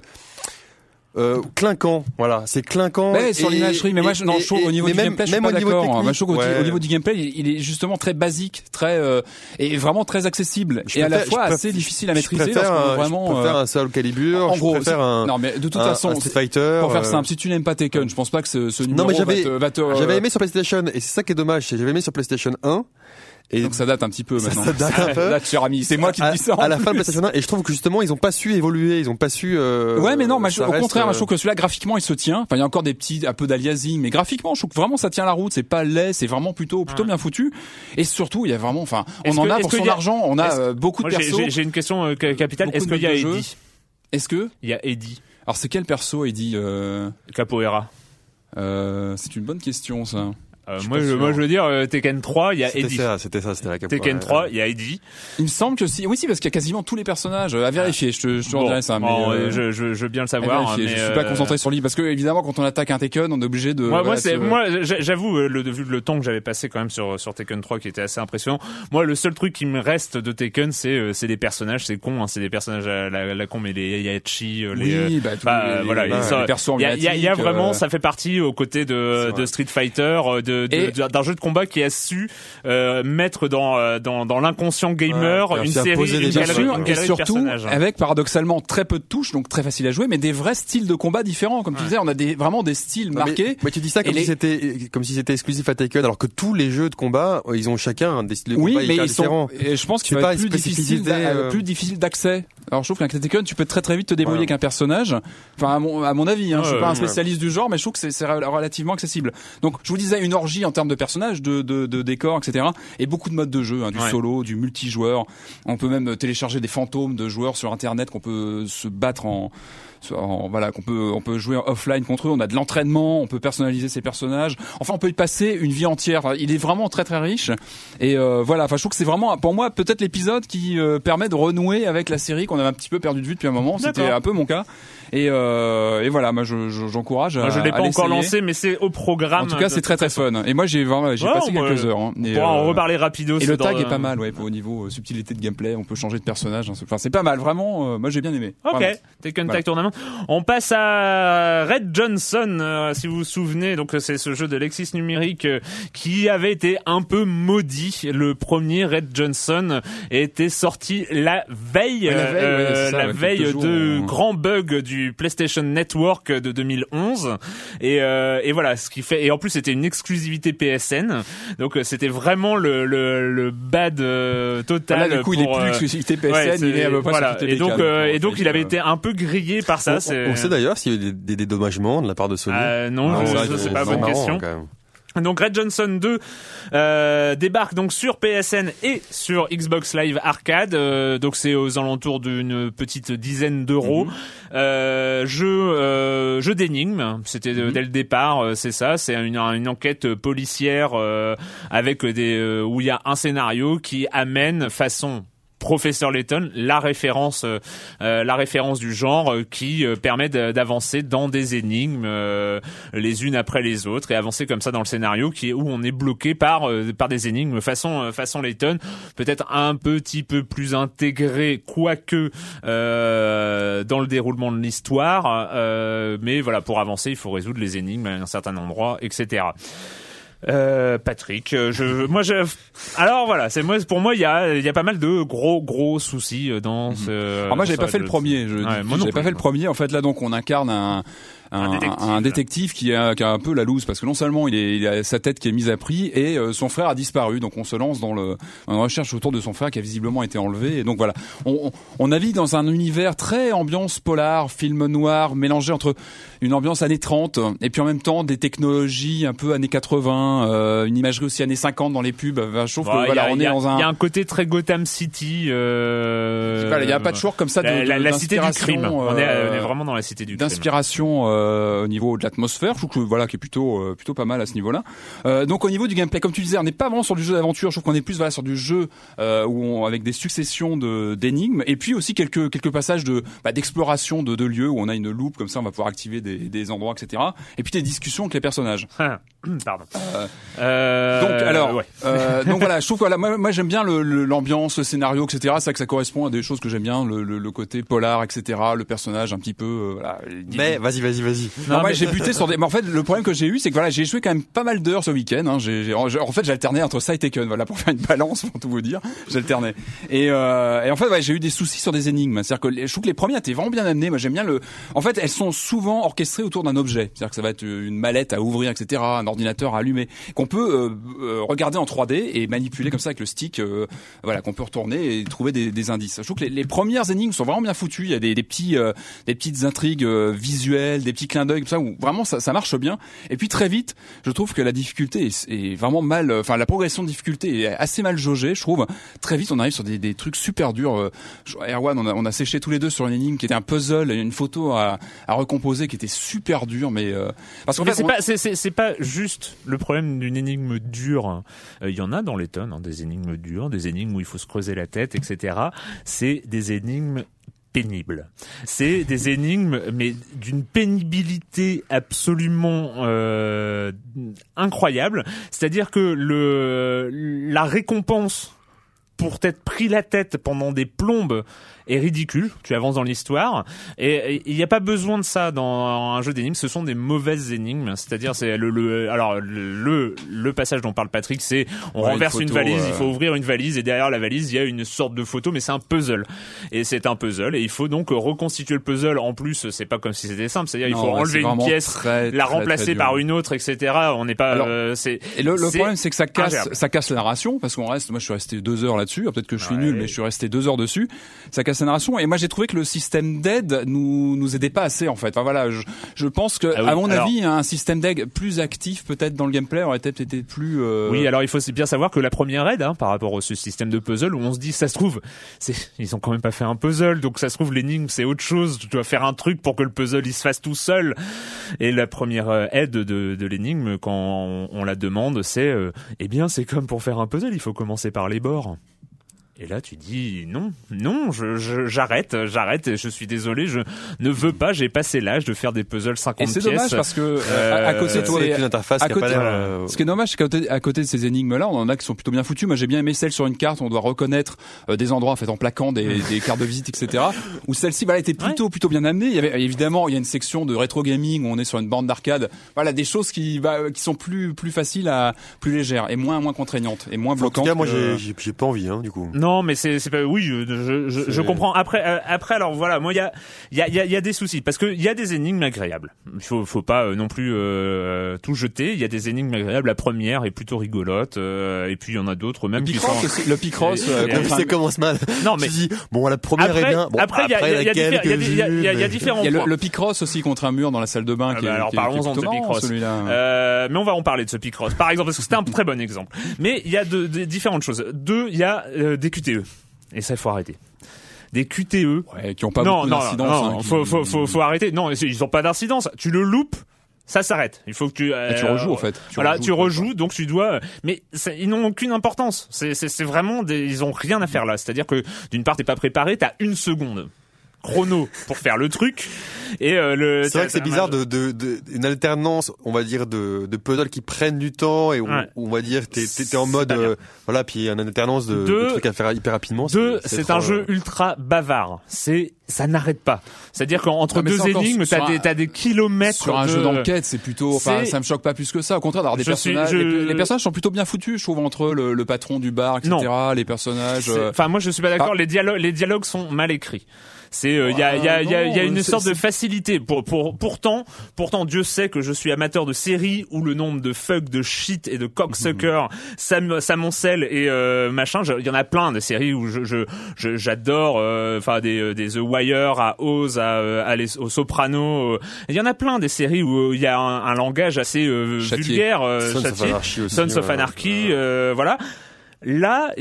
Euh, clinquant, voilà, c'est clinquant. Ouais, sur l'imagerie, mais moi, je, non, je trouve au niveau mais du même- gameplay, je suis même pas d'accord. technique, Moi, je trouve ouais. au niveau du gameplay, il, il est justement très basique, très euh, et vraiment très accessible, Je et à la fois assez préfère- difficile à maîtriser préfère un- vraiment. je préfère euh, un Soul Calibur, en je gros, préfère un, non mais de toute un- façon, un Street Fighter. pour faire euh, simple, si tu n'aimes pas Tekken, je pense pas que ce, ce numéro Non, mais j'avais, va te, va te, euh, j'avais aimé sur PlayStation, et c'est ça qui est dommage, c'est j'avais aimé sur PlayStation 1, et Donc ça date un petit peu Ça- maintenant. ça date un [laughs] peu. Là, cher ami, c'est moi qui te dis ça. en à la fin de. [laughs] PlayStation 1, et je trouve que justement, ils ont pas su évoluer, ils ont pas su, euh, Ouais, mais non, je- au contraire, moi, euh, je trouve que celui-là, graphiquement, il se tient. Enfin, il y a encore des petits, un peu d'aliasing, mais graphiquement, je trouve que vraiment, ça tient la route. C'est pas laid, c'est vraiment plutôt, plutôt bien foutu. Et surtout, il y a vraiment, enfin, on en que- a pour son a- argent. On a euh, beaucoup de persos. j'ai une question euh, ca- capitale. Est-ce qu'il y a. Eddie Est-ce que, Il y a Eddie alors c'est quel perso, Eddie, euh, Capoeira. euh, c'est une bonne question, ça. Euh, moi, je, moi, je veux dire, euh, Tekken 3, il y a C'était Eddie. ça, c'était ça, c'était la capote. Tekken ouais. 3, il y a Eddie. Il me semble que si, oui, si, parce qu'il y a quasiment tous les personnages euh, à vérifier. Je te, je te Bon, ça, mais bon, euh, je, je, je veux bien le savoir. vérifier. mais, je suis pas euh, concentré sur lui parce que évidemment, quand on attaque un Tekken, on est obligé de. Moi, moi, voilà, c'est, moi, j'a- j'avoue, euh, le, vu le temps que j'avais passé quand même sur sur Tekken 3, qui était assez impressionnant. Moi, le seul truc qui me reste de Tekken, c'est euh, c'est des personnages, c'est con, hein, c'est des personnages à la, la con, mais les Yachi, les, Oui, bah, bah, les, voilà, les, les persos il y a, y y vraiment, euh, ça fait partie aux côtés de, Street Fighter, de, de- Et- de- d'un jeu de combat qui a su euh, mettre dans euh, dans, dans l'inconscient gamer Ouais, une série, une galerie, sûr, une et galerie de surtout hein. avec paradoxalement très peu de touches, donc très facile à jouer, mais des vrais styles de combat différents. Comme tu disais, on a des, vraiment des styles marqués. Mais, mais tu dis ça comme Et si les- c'était comme si c'était exclusif à Tekken, alors que tous les jeux de combat, ils ont chacun des styles de Oui, combat mais ils sont. différents. Et je pense qu'il C'est va pas être plus difficile, euh, plus difficile d'accès. Alors je trouve qu'un Tekken, tu peux très très vite te débrouiller Voilà. avec un personnage. Enfin, à mon, à mon avis, hein, je suis Ouais, pas un ouais. spécialiste du genre, mais je trouve que c'est c'est relativement accessible. Donc, je vous disais une orgie en termes de personnages, de, de, de décors, etc. Et beaucoup de modes de jeu, hein, du Ouais. solo, du multijoueur. On peut même télécharger des fantômes de joueurs sur Internet qu'on peut se battre en voilà qu'on peut on peut jouer offline contre eux on a de l'entraînement on peut personnaliser ses personnages enfin on peut y passer une vie entière il est vraiment très très riche et euh, voilà enfin je trouve que c'est vraiment pour moi peut-être l'épisode qui euh, permet de renouer avec la série qu'on avait un petit peu perdu de vue depuis un moment c'était un peu mon cas et, euh, et voilà moi je- je- j'encourage Moi, je à- l'ai pas encore lancé, mais c'est au programme. en tout cas c'est très très fun et moi j'ai j'ai Ouais, passé quelques heures hein. On pourra en euh, reparler rapidos. et le tag est pas mal, ouais, au niveau euh, subtilité de gameplay, on peut changer de personnage. hein. Enfin, c'est pas mal, vraiment. moi, j'ai bien aimé. Ok, Voilà. Tag Tournament. On passe à Red Johnson, si vous vous souvenez. Donc c'est ce jeu de Lexis numérique qui avait été un peu maudit. Le premier Red Johnson était sorti la veille, Ouais, la veille, ouais, c'est ça, la ouais, veille quelques jours, de on- grands bugs du PlayStation Network de 2011. Et, euh, et voilà, ce qui fait. Et en plus, c'était une exclusivité PSN. Donc euh, c'était vraiment le le, le bad euh, total. Voilà, du coup, il est plus exclusivité PSN, ouais, il est à peu près voilà. sur Et donc, euh, et donc, il avait été un peu grillé par ça. on, c'est- on sait d'ailleurs s'il y a eu des, des dédommagements de la part de Sony. Euh, non, Non, je- c'est pas, bonne marrant, question. quand même. Donc Red Johnson 2 euh, débarque donc sur PSN et sur Xbox Live Arcade. Euh, donc c'est aux alentours d'une petite dizaine d'euros. Mhm. Euh, jeu euh, jeu d'énigmes. C'était Mhm. dès le départ, c'est ça. C'est une, une enquête policière euh, avec des où il y a un scénario qui amène façon Professeur Layton, la référence, euh, euh, la référence du genre euh, qui euh, permet d'avancer dans des énigmes les unes après les autres et avancer comme ça dans le scénario qui est où on est bloqué par par des énigmes façon façon Layton, peut-être un petit peu plus intégré quoique dans le déroulement de l'histoire, mais voilà pour avancer il faut résoudre les énigmes à un certain endroit, etc. Euh, Patrick, euh, je, moi, je, alors voilà, c'est moi, pour moi, il y a, il y a pas mal de gros, gros soucis euh, dans ce. Alors moi, j'avais pas fait le premier. Je, Ouais, j'avais pas fait le premier. En fait, là, donc, on incarne un un, Un détective. un détective qui a, qui a un peu la loose parce que non seulement il, est, il a sa tête qui est mise à prix et euh, son frère a disparu donc on se lance dans le dans la recherche autour de son frère qui a visiblement été enlevé et donc voilà on, on, on navigue dans un univers très ambiance polar film noir mélangé entre une ambiance années 30 et puis en même temps des technologies un peu années 80 euh, une imagerie aussi années 50 dans les pubs je trouve Bah, que voilà a- on est a- dans un Il y a un côté très Gotham City. Euh, il y a un patchwork comme ça de, la, la- de- la cité du crime. d'inspiration, On est, euh, on est vraiment dans la cité du crime. d'inspiration euh, au niveau de l'atmosphère, je trouve que voilà qui est plutôt euh, plutôt pas mal à ce niveau-là. Euh, donc au niveau du gameplay, comme tu disais, on n'est pas vraiment sur du jeu d'aventure. Je trouve qu'on est plus voilà sur du jeu euh, où on, avec des successions de d'énigmes et puis aussi quelques quelques passages de bah, d'exploration de, de lieux où on a une loupe comme ça, on va pouvoir activer des, des endroits, etc. Et puis des discussions avec les personnages. [clears throat] Pardon. Euh, Euh, donc alors, ouais. euh, [laughs] donc voilà, je trouve que voilà, moi, moi j'aime bien le- le- l'ambiance, le, scénario, etc. C'est vrai que ça correspond à des choses que j'aime bien, le, le, le côté polar, etc. Le personnage un petit peu, euh, voilà. Mais vas-y, vas-y, vas-y. Non, mais- j'ai buté sur des. Mais en fait, le problème que j'ai eu, c'est que voilà, j'ai joué quand même pas mal d'heures ce week-end. Hein. J'ai, en en fait, j'alternais entre ça et Taken, voilà, pour faire une balance, [laughs] pour tout vous dire. J'alternais. Et, euh, et en fait, ouais, j'ai eu des soucis sur des énigmes. C'est-à-dire que les- je trouve que les premières étaient vraiment bien amenées. Moi, j'aime bien le. En fait, elles sont souvent orchestrées autour d'un objet. C'est-à-dire que ça va être une mallette à ouvrir, etc., un ordinateur à allumer, qu'on peut euh, euh, regarder en 3D et manipuler comme ça avec le stick. euh, voilà, qu'on peut retourner et trouver des, indices. Je trouve que les, premières énigmes sont vraiment bien foutues. Il y a des, petits, euh, des petites intrigues euh, visuelles, des petits clins d'œil comme ça où vraiment ça, marche bien. Et puis très vite, je trouve que la difficulté est, vraiment mal, enfin la progression de difficulté est assez mal jaugée, je trouve. Très vite, on arrive sur des, trucs super durs. Euh, Erwan, on a, séché tous les deux sur une énigme qui était un puzzle, une photo à recomposer qui était super dure, mais euh, parce qu'en fait, c'est on- pas, c'est, juste le problème d'une énigme dure. Euh, Il y en a dans les tonnes, hein, des énigmes dures, des énigmes où il faut se creuser la tête, etc. C'est des énigmes pénibles. C'est des énigmes, mais d'une pénibilité absolument euh, incroyable. C'est-à-dire que le la récompense pour t'être pris la tête pendant des plombes est ridicule. Tu avances dans l'histoire et il n'y a pas besoin de ça dans un jeu d'énigmes. Ce sont des mauvaises énigmes. C'est-à-dire, c'est le, le alors le le passage dont parle Patrick, c'est on Ouais, renverse une, photo, valise, euh, il faut ouvrir une valise et derrière la valise il y a une sorte de photo, mais c'est un puzzle. Et c'est un puzzle et il faut donc reconstituer le puzzle. En plus, c'est pas comme si c'était simple. C'est-à-dire, il faut ouais, enlever une pièce, très, la remplacer très par une autre, etc. On n'est pas. Alors, euh, c'est Et le, problème, c'est que ça casse, ingérable. ça casse la narration, parce qu'on reste, moi je suis resté deux heures là-dessus, Alors, peut-être que je suis Ouais. nul, mais je suis resté deux heures dessus, ça casse narration, et moi j'ai trouvé que le système d'aide nous, nous aidait pas assez en fait. Enfin voilà, je, je pense que, Ah oui, à mon alors- avis, un système d'aide plus actif peut-être dans le gameplay aurait peut-être été plus... euh, Oui, alors il faut bien savoir que la première aide, hein, par rapport au ce système de puzzle, où on se dit, ça se trouve, ils ont quand même pas fait un puzzle, donc ça se trouve l'énigme c'est autre chose. Tu dois faire un truc pour que le puzzle il se fasse tout seul. Et la première euh, aide de, de l'énigme, quand on, on la demande, c'est, euh, eh bien, c'est comme pour faire un puzzle, il faut commencer par les bords. Et là, tu dis non, non, je, je- j'arrête, j'arrête. Je suis désolé, je ne veux pas. J'ai passé l'âge de faire des puzzles 50 Et c'est pièces. dommage parce que euh, à, à côté de Surtout avec une interface à qui a côté- pas euh, Ce qui est dommage, c'est qu'à côté, à côté de ces énigmes-là, on en a qui sont plutôt bien foutues. Moi, j'ai bien aimé celle sur une carte, où on doit reconnaître euh, des endroits en fait en plaquant des, [laughs] des cartes de visite, etc. Où celle-ci, voilà, était plutôt plutôt bien amenée. Il y avait évidemment, il y a une section de rétro gaming où on est sur une bande d'arcade. Voilà, des choses qui bah, qui sont plus plus faciles à plus légères et moins moins contraignantes et moins En tout bloquantes. cas, moi, j'ai pas envie, hein, du coup. Non, mais c'est c'est pas. Oui, je je, je, je C'est- comprends. Après euh, après alors voilà, moi il y a il y a il y a, y a des soucis parce que il y a des énigmes agréables. Il faut faut pas euh, non plus euh, tout jeter. Il y a des énigmes agréables. La première est plutôt rigolote euh, et puis il y en a d'autres même le qui Picross sont. le Picross euh, ça commence mal. Non mais Tu dis, bon, la première après est bien. Bon, après il y a il y a- il y a diffé- il y a- il y a- il y a- il y a différents il y a le, points. le Picross aussi contre un mur dans la salle de bain Ah qui, bah est, alors parlons-en de ce Picross. celui-là. Euh, mais on va en parler de ce Picross. Par exemple, parce que c'était un très bon exemple. Mais il y a de, de- différentes choses. Deux, il y a euh, des QTE. Et ça, il faut arrêter. Des QTE. Ouais, qui ont pas non, beaucoup non, d'incidence. non, hein, faut, faut, faut, faut arrêter. Non, ils ont pas d'incidence. Tu le loupes, ça s'arrête. Il faut que tu. Tu euh, rejoues en fait. voilà, tu quoi. rejoues, donc tu dois. Mais ça- ils n'ont aucune importance. C'est, vraiment des. Ils ont rien à faire là. C'est-à-dire que d'une part, t'es pas préparé, t'as une seconde chrono pour faire le truc. Et euh, le. C'est vrai que c'est bizarre de, de, de, une alternance, on va dire, de, de puzzles qui prennent du temps et où, Ouais. où on va dire, t'es, t'es, t'es en mode, euh, voilà, puis une alternance de, de trucs à faire hyper rapidement. Deux, c'est un jeu euh, ultra bavard. C'est, ça n'arrête pas. C'est-à-dire qu'entre Ah, deux énigmes, t'as des, t'as des kilomètres Sur un de... jeu d'enquête, c'est plutôt, enfin, ça me choque pas plus que ça. Au contraire, d'avoir des Je suis- personnages, je- les, les personnages sont plutôt bien foutus, je trouve, entre le, le patron du bar, etc., les personnages. Euh, Enfin, moi, je suis pas d'accord. Ah. Les dialogues, les dialogues sont mal écrits. C'est, il y a, y a, y a, y a une sorte de facilité. Pour, pour, pourtant, pourtant, Dieu sait que je suis amateur de séries où le nombre de fuck, de shit et de cocksucker, Sam, s'amoncelle et euh, machin. Je- Il y en a plein de séries où je, je, je- j'adore. euh, Enfin, des, euh, des The Wire à Oz, à, euh, à les, aux Sopranos. euh. Il y en a plein des séries où euh, il y a un, un langage assez euh, vulgaire, euh, Sons of. Anarchy aussi, Sons of euh, Anarchy, euh, voilà. Là,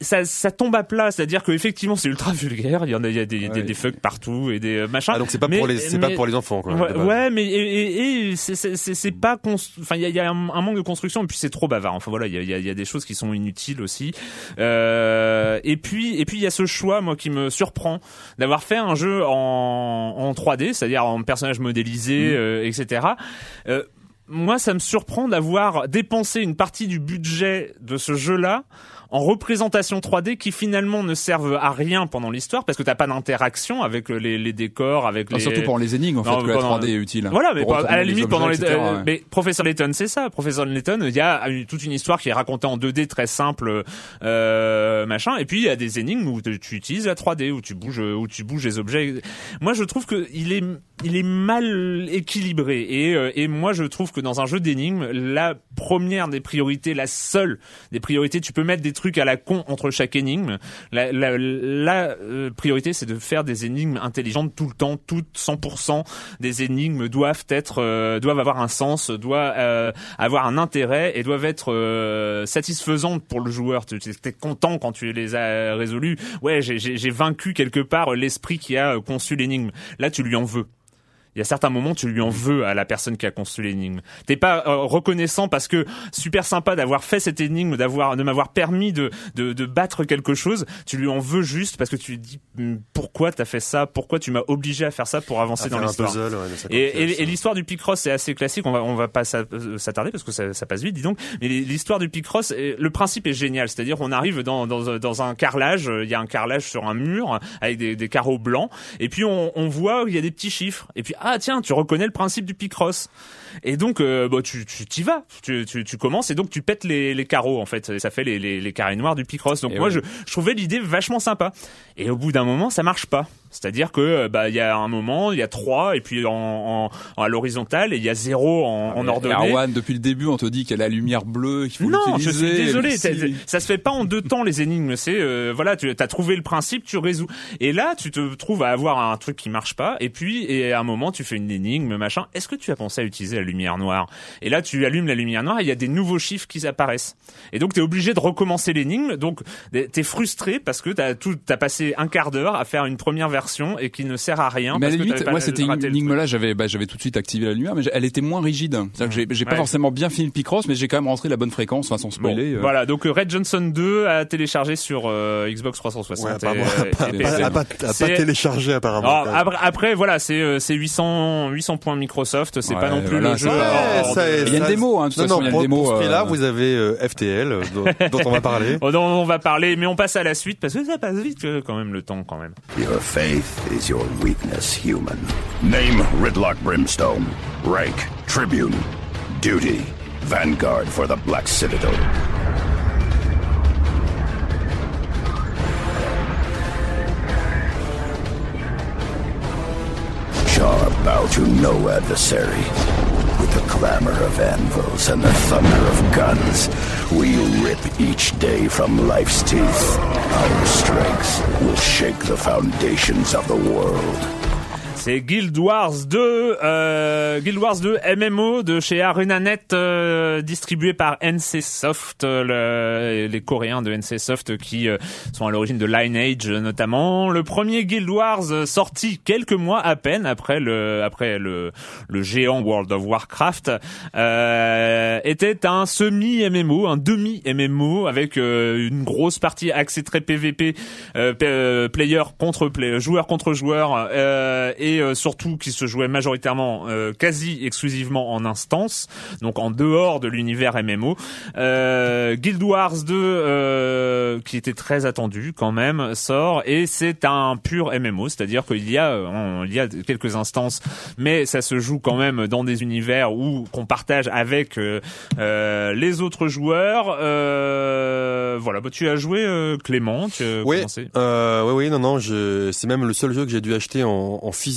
ça, ça tombe à plat, c'est-à-dire qu'effectivement c'est ultra vulgaire. Il y en a, il y a des, des, Ouais. des fucks partout et des euh, machins. Ah, donc c'est pas Mais- pour les, c'est pas pour les enfants, quoi. Ouais, mais et, et, et c'est- pas enfin il y a, y a un, un manque de construction et puis c'est trop bavard. Enfin voilà, il y a, y a- y a des choses qui sont inutiles aussi. Euh, et puis et puis il y a ce choix moi qui me surprend d'avoir fait un jeu en, en 3D, c'est-à-dire en personnage modélisé, euh, etc. Euh, moi, ça me surprend d'avoir dépensé une partie du budget de ce jeu-là en représentation 3D qui finalement ne servent à rien pendant l'histoire parce que t'as pas d'interaction avec euh, les, les décors, avec non, les... Surtout pour les énigmes, en fait, Non, que la pendant- 3D est utile. Voilà, mais pas- à la limite pendant les. etc., euh, ouais. Mais Professeur Layton, c'est ça. Professeur Layton, il y a une- toute une histoire qui est racontée en 2D très simple, euh, machin. Et puis il y a des énigmes où tu tu utilises la 3D, où tu bouges, où tu bouges les objets. Moi, je trouve que il est, il est mal équilibré. Et, euh, et moi, je trouve que dans un jeu d'énigmes, la première des priorités, la seule des priorités, tu peux mettre des trucs à la con entre chaque énigme. La, euh, priorité, c'est de faire des énigmes intelligentes tout le temps, toutes 100% des énigmes doivent être, euh, doivent avoir un sens, doivent euh, avoir un intérêt et doivent être satisfaisantes pour le joueur. Tu es content quand tu les as résolues. Ouais, j'ai vaincu quelque part l'esprit qui a conçu l'énigme. Là, tu lui en veux. Il y a certains moments, tu lui en veux à la personne qui a conçu l'énigme. T'es pas euh, reconnaissant parce que super sympa d'avoir fait cette énigme, d'avoir de m'avoir permis de, de de battre quelque chose. Tu lui en veux juste parce que tu lui dis hum, pourquoi t'as fait ça, pourquoi tu m'as obligé à faire ça pour avancer À dans l'histoire? ouais, de 50 Et, et, et l'histoire du Picross c'est assez classique. On va on va pas euh, s'attarder parce que ça, ça passe vite, dis donc. Mais l'histoire du Picross, euh, le principe est génial. C'est-à-dire on arrive dans dans dans un carrelage. euh, Il y a un carrelage sur un mur avec des, des carreaux blancs. Et puis on, on voit il y a des petits chiffres. Et puis ah tiens, tu reconnais le principe du Picross. Et donc euh, bah, tu tu t'y vas. Tu, tu tu commences et donc tu pètes les les carreaux en fait. Et ça fait les les, les carrés noirs du Picross. Donc Et moi ouais. je je trouvais l'idée vachement sympa. Et au bout d'un moment ça marche pas. C'est-à-dire que euh, bah il y a un moment, il y a trois et puis en, en, en- à l'horizontale et il y a zéro en, en Et ordonnée. Depuis le début, on te dit qu'il y a la lumière bleue, qu'il faut Non, je suis désolé. Si. Ça se fait pas en deux temps les énigmes. C'est euh, voilà, tu as trouvé le principe, tu résous. Et là, tu te trouves à avoir un truc qui marche pas. Et puis, et à un moment, tu fais une énigme, machin. Est-ce que tu as pensé à utiliser la lumière noire Et là, tu allumes la lumière noire et il y a des nouveaux chiffres qui apparaissent. Et donc, t'es obligé de recommencer l'énigme. Donc, t'es frustré parce que t'as tout, t'as passé un quart d'heure à faire une première version et qui ne sert à rien. Mais à parce la limite, moi c'était une raté le énigme truc. là, j'avais bah, j'avais tout de suite activé la lumière, mais elle était moins rigide. C'est-à-dire que j'ai j'ai pas Ouais. forcément bien fini le Picross, mais j'ai quand même rentré la bonne fréquence, enfin sans Bon, spoiler. euh. Voilà, donc Red Johnson 2 à télécharger sur euh, Xbox 360 Ouais, à [laughs] pas, pas- télécharger apparemment. Alors, après, après, voilà, c'est euh, c'est 800 800 points Microsoft, c'est Ouais, pas non plus voilà, hors ça- de- Il y a une démo, hein, de toute non, façon, non, il y a une démo, pour ce prix-là, euh, vous avez euh, FTL, [laughs] dont, dont on va parler. Oh, dont on va parler, mais on passe à la suite parce que ça passe vite euh, quand même le temps quand même. Your faith is your weakness, human. Name Ridlock Brimstone. Rank Tribune. Duty Vanguard for the Black Citadel. Shall bow to no adversary. With the clamor of anvils and the thunder of guns, we rip each day from life's teeth. Our strength will shake the foundations of the world. C'est Guild Wars 2, euh, Guild Wars 2 MMO de chez ArenaNet, euh, distribué par NC Soft, euh, le- les Coréens de NC Soft qui euh, sont à l'origine de Lineage euh, notamment. Le premier Guild Wars euh, sorti quelques mois à peine après le après le le géant World of Warcraft était un semi MMO, un demi MMO avec une grosse partie axée très PVP, player contre play, joueur contre joueur euh, et euh, surtout qui se jouait majoritairement euh, quasi exclusivement en instance, donc en dehors de l'univers MMO. Euh, Guild Wars 2 euh, qui était très attendu quand même sort et c'est un pur MMO, c'est-à-dire qu'il y a euh, il y a quelques instances mais ça se joue quand même dans des univers où qu'on partage avec les autres joueurs. Euh, voilà, bah, tu as joué Clément, tu Oui, euh, oui, oui, non, non, je, c'est même le seul jeu que j'ai dû acheter en, en physique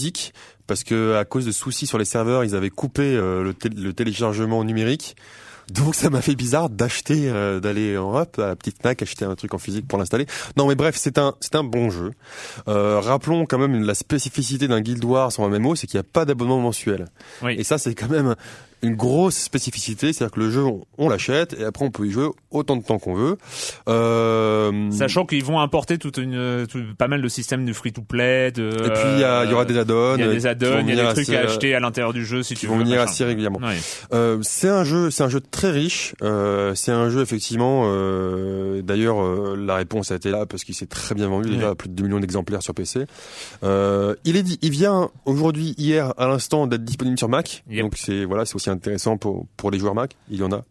parce que à cause de soucis sur les serveurs, ils avaient coupé euh, le, té- le téléchargement numérique. Donc ça m'a fait bizarre d'acheter, euh, d'aller en hop à la petite Fnac acheter un truc en physique pour l'installer. Non mais bref, c'est un, c'est un bon jeu. Euh, rappelons quand même la spécificité d'un Guild Wars en MMO, c'est qu'il n'y a pas d'abonnement mensuel. Oui. Et ça c'est quand même une grosse spécificité, c'est-à-dire que le jeu on, on l'achète et après on peut y jouer autant de temps qu'on veut. Euh, Sachant qu'ils vont importer toute une, tout- pas mal de systèmes de free-to-play. De, Et puis il y, a- il y aura des add-ons. il y a euh, des qui add-ons, vont il y a venir des trucs assez, à euh, acheter à l'intérieur du jeu si tu vont veux. venir machin. assez régulièrement. Euh, c'est un jeu, c'est un jeu très riche. Euh, c'est un jeu effectivement. euh, D'ailleurs, euh, la réponse a été là parce qu'il s'est très bien vendu déjà, Ouais. plus de 2 millions d'exemplaires sur PC. Euh, il est dit, il vient aujourd'hui, hier, à l'instant, d'être disponible sur Mac. Yep. Donc c'est voilà, c'est aussi intéressant pour pour les joueurs Mac. Il y en a.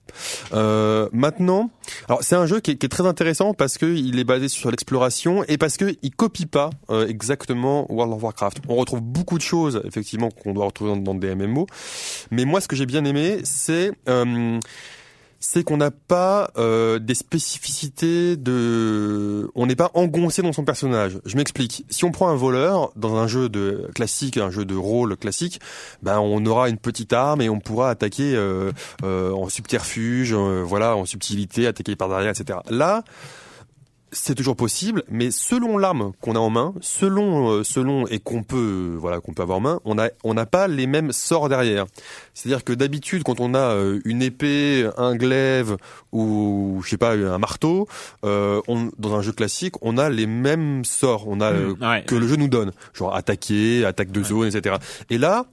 Euh, maintenant, alors c'est un jeu qui est, très intéressant parce que il est basé sur l'exploration et parce que il copie pas euh, exactement World of Warcraft. On retrouve beaucoup de choses effectivement qu'on doit retrouver dans, dans des MMO. Mais moi, ce que j'ai bien aimé, c'est euh, c'est qu'on n'a pas euh, des spécificités de, on n'est pas engoncé dans son personnage. Je m'explique. Si on prend un voleur dans un jeu de classique, un jeu de rôle classique, ben on aura une petite arme et on pourra attaquer euh, euh, en subterfuge, euh, voilà, en subtilité, attaquer par derrière, etc. Là c'est toujours possible, mais selon l'arme qu'on a en main, selon euh, selon et qu'on peut euh, voilà qu'on peut avoir en main, on a on n'a pas les mêmes sorts derrière. C'est-à-dire que d'habitude, quand on a euh, une épée, un glaive ou je sais pas un marteau, euh, on, dans un jeu classique, on a les mêmes sorts, on a Mm, euh, ouais. que le jeu nous donne, genre attaquer, attaque de zone, etc. Et là.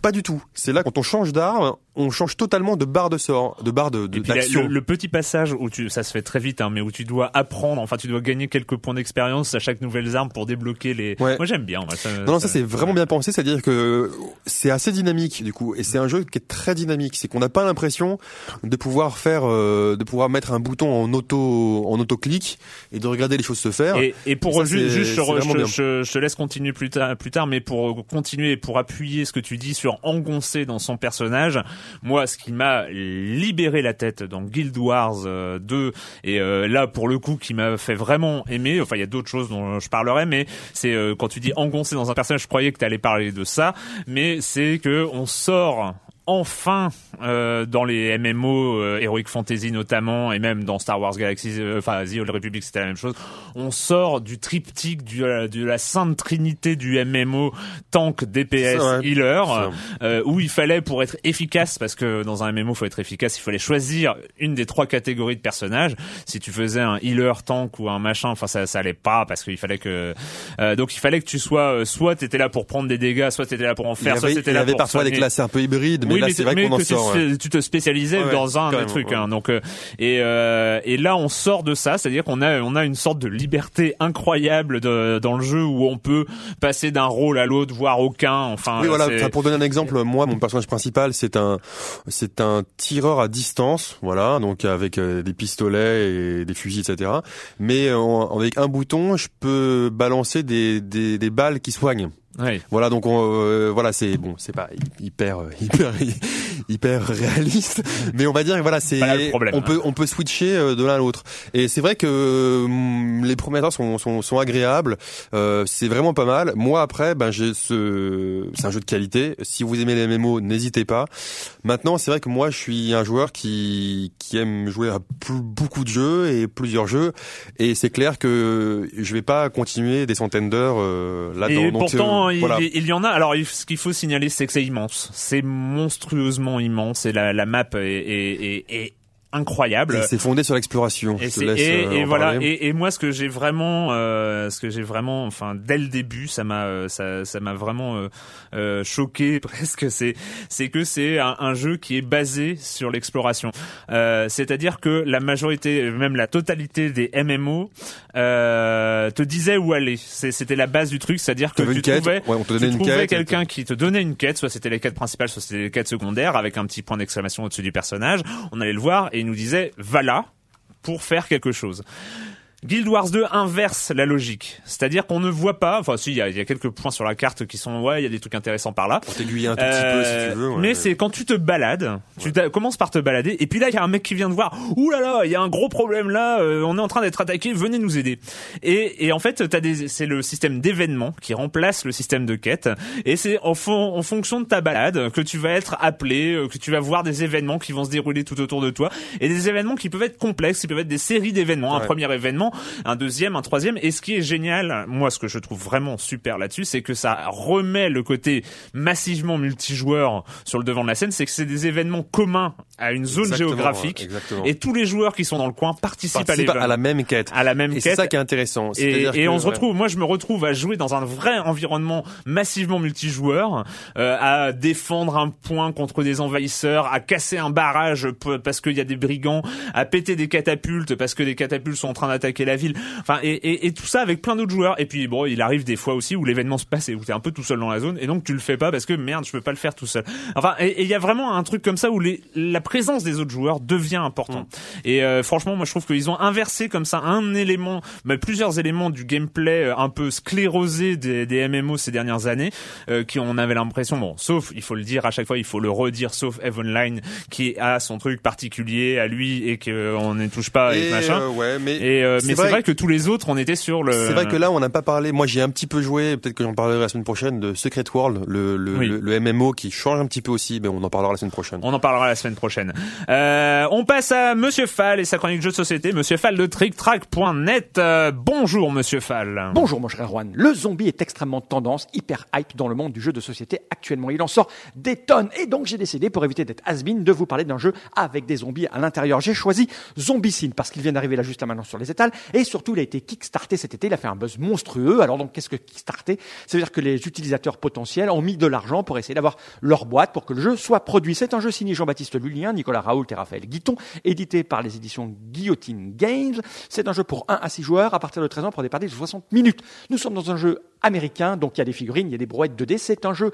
Pas du tout. C'est là quand on change d'arme, on change totalement de barre de sort, de barre de, de d'action. le, le petit passage où tu, ça se fait très vite, hein, mais où tu dois apprendre, enfin tu dois gagner quelques points d'expérience à chaque nouvelle arme pour débloquer les. Ouais. Moi j'aime bien. moi, ça, Non, non, ça c'est vraiment bien pensé, c'est-à-dire que c'est assez dynamique du coup, et c'est un jeu qui est très dynamique. C'est qu'on n'a pas l'impression de pouvoir faire, euh, de pouvoir mettre un bouton en auto, en auto-clic et de regarder les choses se faire. Et, et pour Ça, juste, je, je- je te laisse continuer plus tard, plus tard, mais pour continuer, pour appuyer ce que tu dis sur engoncer dans son personnage, moi, ce qui m'a libéré la tête dans Guild Wars euh, 2, et euh, là pour le coup, qui m'a fait vraiment aimer. Enfin, il y a d'autres choses dont je parlerai, mais c'est euh, quand tu dis engoncer dans un personnage, je croyais que tu allais parler de ça, mais c'est que on sort enfin euh, dans les MMO euh, Heroic Fantasy notamment et même dans Star Wars Galaxy euh, enfin The Old Republic c'était la même chose on sort du triptyque du, euh, de la sainte trinité du MMO tank DPS Ça, ouais. healer euh, où il fallait pour être efficace parce que dans un MMO il faut être efficace il fallait choisir une des trois catégories de personnages si tu faisais un healer tank ou un machin enfin ça ça allait pas parce qu'il fallait que euh, donc il fallait que tu sois euh, soit t'étais là pour prendre des dégâts soit t'étais là pour en faire soit avait, t'étais il y là avait pour parfois des soigner. classes un peu hybrides, mais Oui, là mais, c'est vrai qu'on en que tu, te spécialisais Ouais, dans un trucs. ouais. Hein, donc euh, et euh, et là on sort de ça, c'est-à-dire qu'on a on a une sorte de liberté incroyable de, dans le jeu où on peut passer d'un rôle à l'autre, voire aucun. Enfin, Oui, voilà. Enfin, pour donner un exemple, moi, mon personnage principal, c'est un, c'est un tireur à distance, voilà, donc avec euh, des pistolets et des fusils, etc. Mais en- avec un bouton, je peux balancer des, des, des balles qui soignent. Ouais. Voilà, donc on, euh, voilà, c'est bon, c'est pas hyper, euh, hyper, [laughs] hyper réaliste, mais on va dire voilà, c'est, là on peut, on peut switcher euh, de l'un à l'autre. Et c'est vrai que hum, les premiers temps sont, sont, sont agréables, euh, c'est vraiment pas mal. Moi après, ben j'ai ce, c'est un jeu de qualité. Si vous aimez les MMO, n'hésitez pas. Maintenant, c'est vrai que moi, je suis un joueur qui, qui aime jouer à plus- beaucoup de jeux et plusieurs jeux, et c'est clair que je vais pas continuer des centaines d'heures euh, là-dedans. Et Donc, pourtant, il, voilà. il y en a. Alors, ce qu'il faut signaler, c'est que c'est immense. C'est monstrueusement immense. Et la, la map est, est, est, est incroyable. C'est fondé sur l'exploration. Et, et, euh, et voilà. Et, et moi, ce que j'ai vraiment, euh, ce que j'ai vraiment, enfin, dès le début, ça m'a, euh, ça, ça m'a vraiment euh, euh, choqué [laughs] presque. C'est, c'est que c'est un, un jeu qui est basé sur l'exploration. Euh, c'est-à-dire que la majorité, même la totalité des MMO, euh, te disait où aller. C'était la base du truc, c'est-à-dire que tu trouvais, ouais, on te tu trouvais quelqu'un qui te donnait une quête, soit c'était les quêtes principales, soit c'était les quêtes secondaires, avec un petit point d'exclamation au-dessus du personnage. On allait le voir et il nous disait va là pour faire quelque chose. Guild Wars 2 inverse la logique, c'est-à-dire qu'on ne voit pas, enfin si il y y a quelques points sur la carte qui sont ouais il y a des trucs intéressants par là, Pour t'aiguiller un tout petit peu si tu veux. ouais. mais c'est quand tu te balades, tu commences par te balader, et puis là il y a un mec qui vient te voir. Ouh là là, il y a un gros problème là. euh, on est en train d'être attaqué. Venez nous aider. Et, et en fait, t'as des, c'est le système d'événements qui remplace le système de quête. Et c'est en, fon- en fonction de ta balade que tu vas être appelé, euh, que tu vas voir des événements qui vont se dérouler tout autour de toi, et des événements qui peuvent être complexes, qui peuvent être des séries d'événements. Un premier événement, un deuxième, un troisième. Et ce qui est génial, moi, ce que je trouve vraiment super là-dessus, c'est que ça remet le côté massivement multijoueur sur le devant de la scène. C'est que c'est des événements communs à une zone Exactement, géographique. exactement. Et tous les joueurs qui sont dans le coin participent, Participe à à la même quête. À la même Et c'est quête. ça qui est intéressant. Et, C'est-à-dire et que, on se retrouve, moi je me retrouve à jouer dans un vrai environnement massivement multijoueur, euh, à défendre un point contre des envahisseurs, à casser un barrage parce qu'il y a des brigands, à péter des catapultes parce que des catapultes sont en train d'attaquer la ville. Enfin, et, et, et tout ça avec plein d'autres joueurs. Et puis bon, il arrive des fois aussi où l'événement se passe et où t'es un peu tout seul dans la zone et donc tu le fais pas parce que merde, je peux pas le faire tout seul. Enfin, et et il y a vraiment un truc comme ça où les, la présence des autres joueurs devient important. Et euh, franchement, moi je trouve qu'ils ont inversé comme ça un élément, mais plusieurs éléments du gameplay euh, un peu sclérosé des, des MMO ces dernières années, euh, qui on avait l'impression, bon, sauf, il faut le dire à chaque fois, il faut le redire, sauf Eve Online qui a son truc particulier à lui et qu'on ne touche pas et, Et, machin. euh, ouais, mais Et euh, mais c'est vrai vrai que tous les autres, on était sur le. C'est vrai que là, on n'a pas parlé. Moi, j'ai un petit peu joué. Peut-être que j'en parlerai la semaine prochaine de Secret World, le, le, Oui. le, le MMO qui change un petit peu aussi. Mais on en parlera la semaine prochaine. On en parlera la semaine prochaine. Euh, on passe à Monsieur Fall et sa chronique jeux de société. Monsieur Fall de TrickTrack.net. Euh, bonjour Monsieur Fall. Bonjour mon cher Erwan, le zombie est extrêmement tendance, hyper hype dans le monde du jeu de société actuellement. Il en sort des tonnes et donc j'ai décidé pour éviter d'être has de vous parler d'un jeu avec des zombies à l'intérieur. J'ai choisi Zombicide parce qu'il vient d'arriver là juste là maintenant sur les étals et surtout il a été kickstarté cet été, il a fait un buzz monstrueux. Alors donc qu'est-ce que kickstarté Ça veut dire que les utilisateurs potentiels ont mis de l'argent pour essayer d'avoir leur boîte pour que le jeu soit produit. C'est un jeu signé Jean-Baptiste Nicolas Raoult et Raphaël Guiton, édité par les éditions Guillotine Games. C'est un jeu pour 1 à 6 joueurs à partir de 13 ans pour des parties de 60 minutes. Nous sommes dans un jeu américain, donc il y a des figurines, il y a des brouettes 2D. C'est un jeu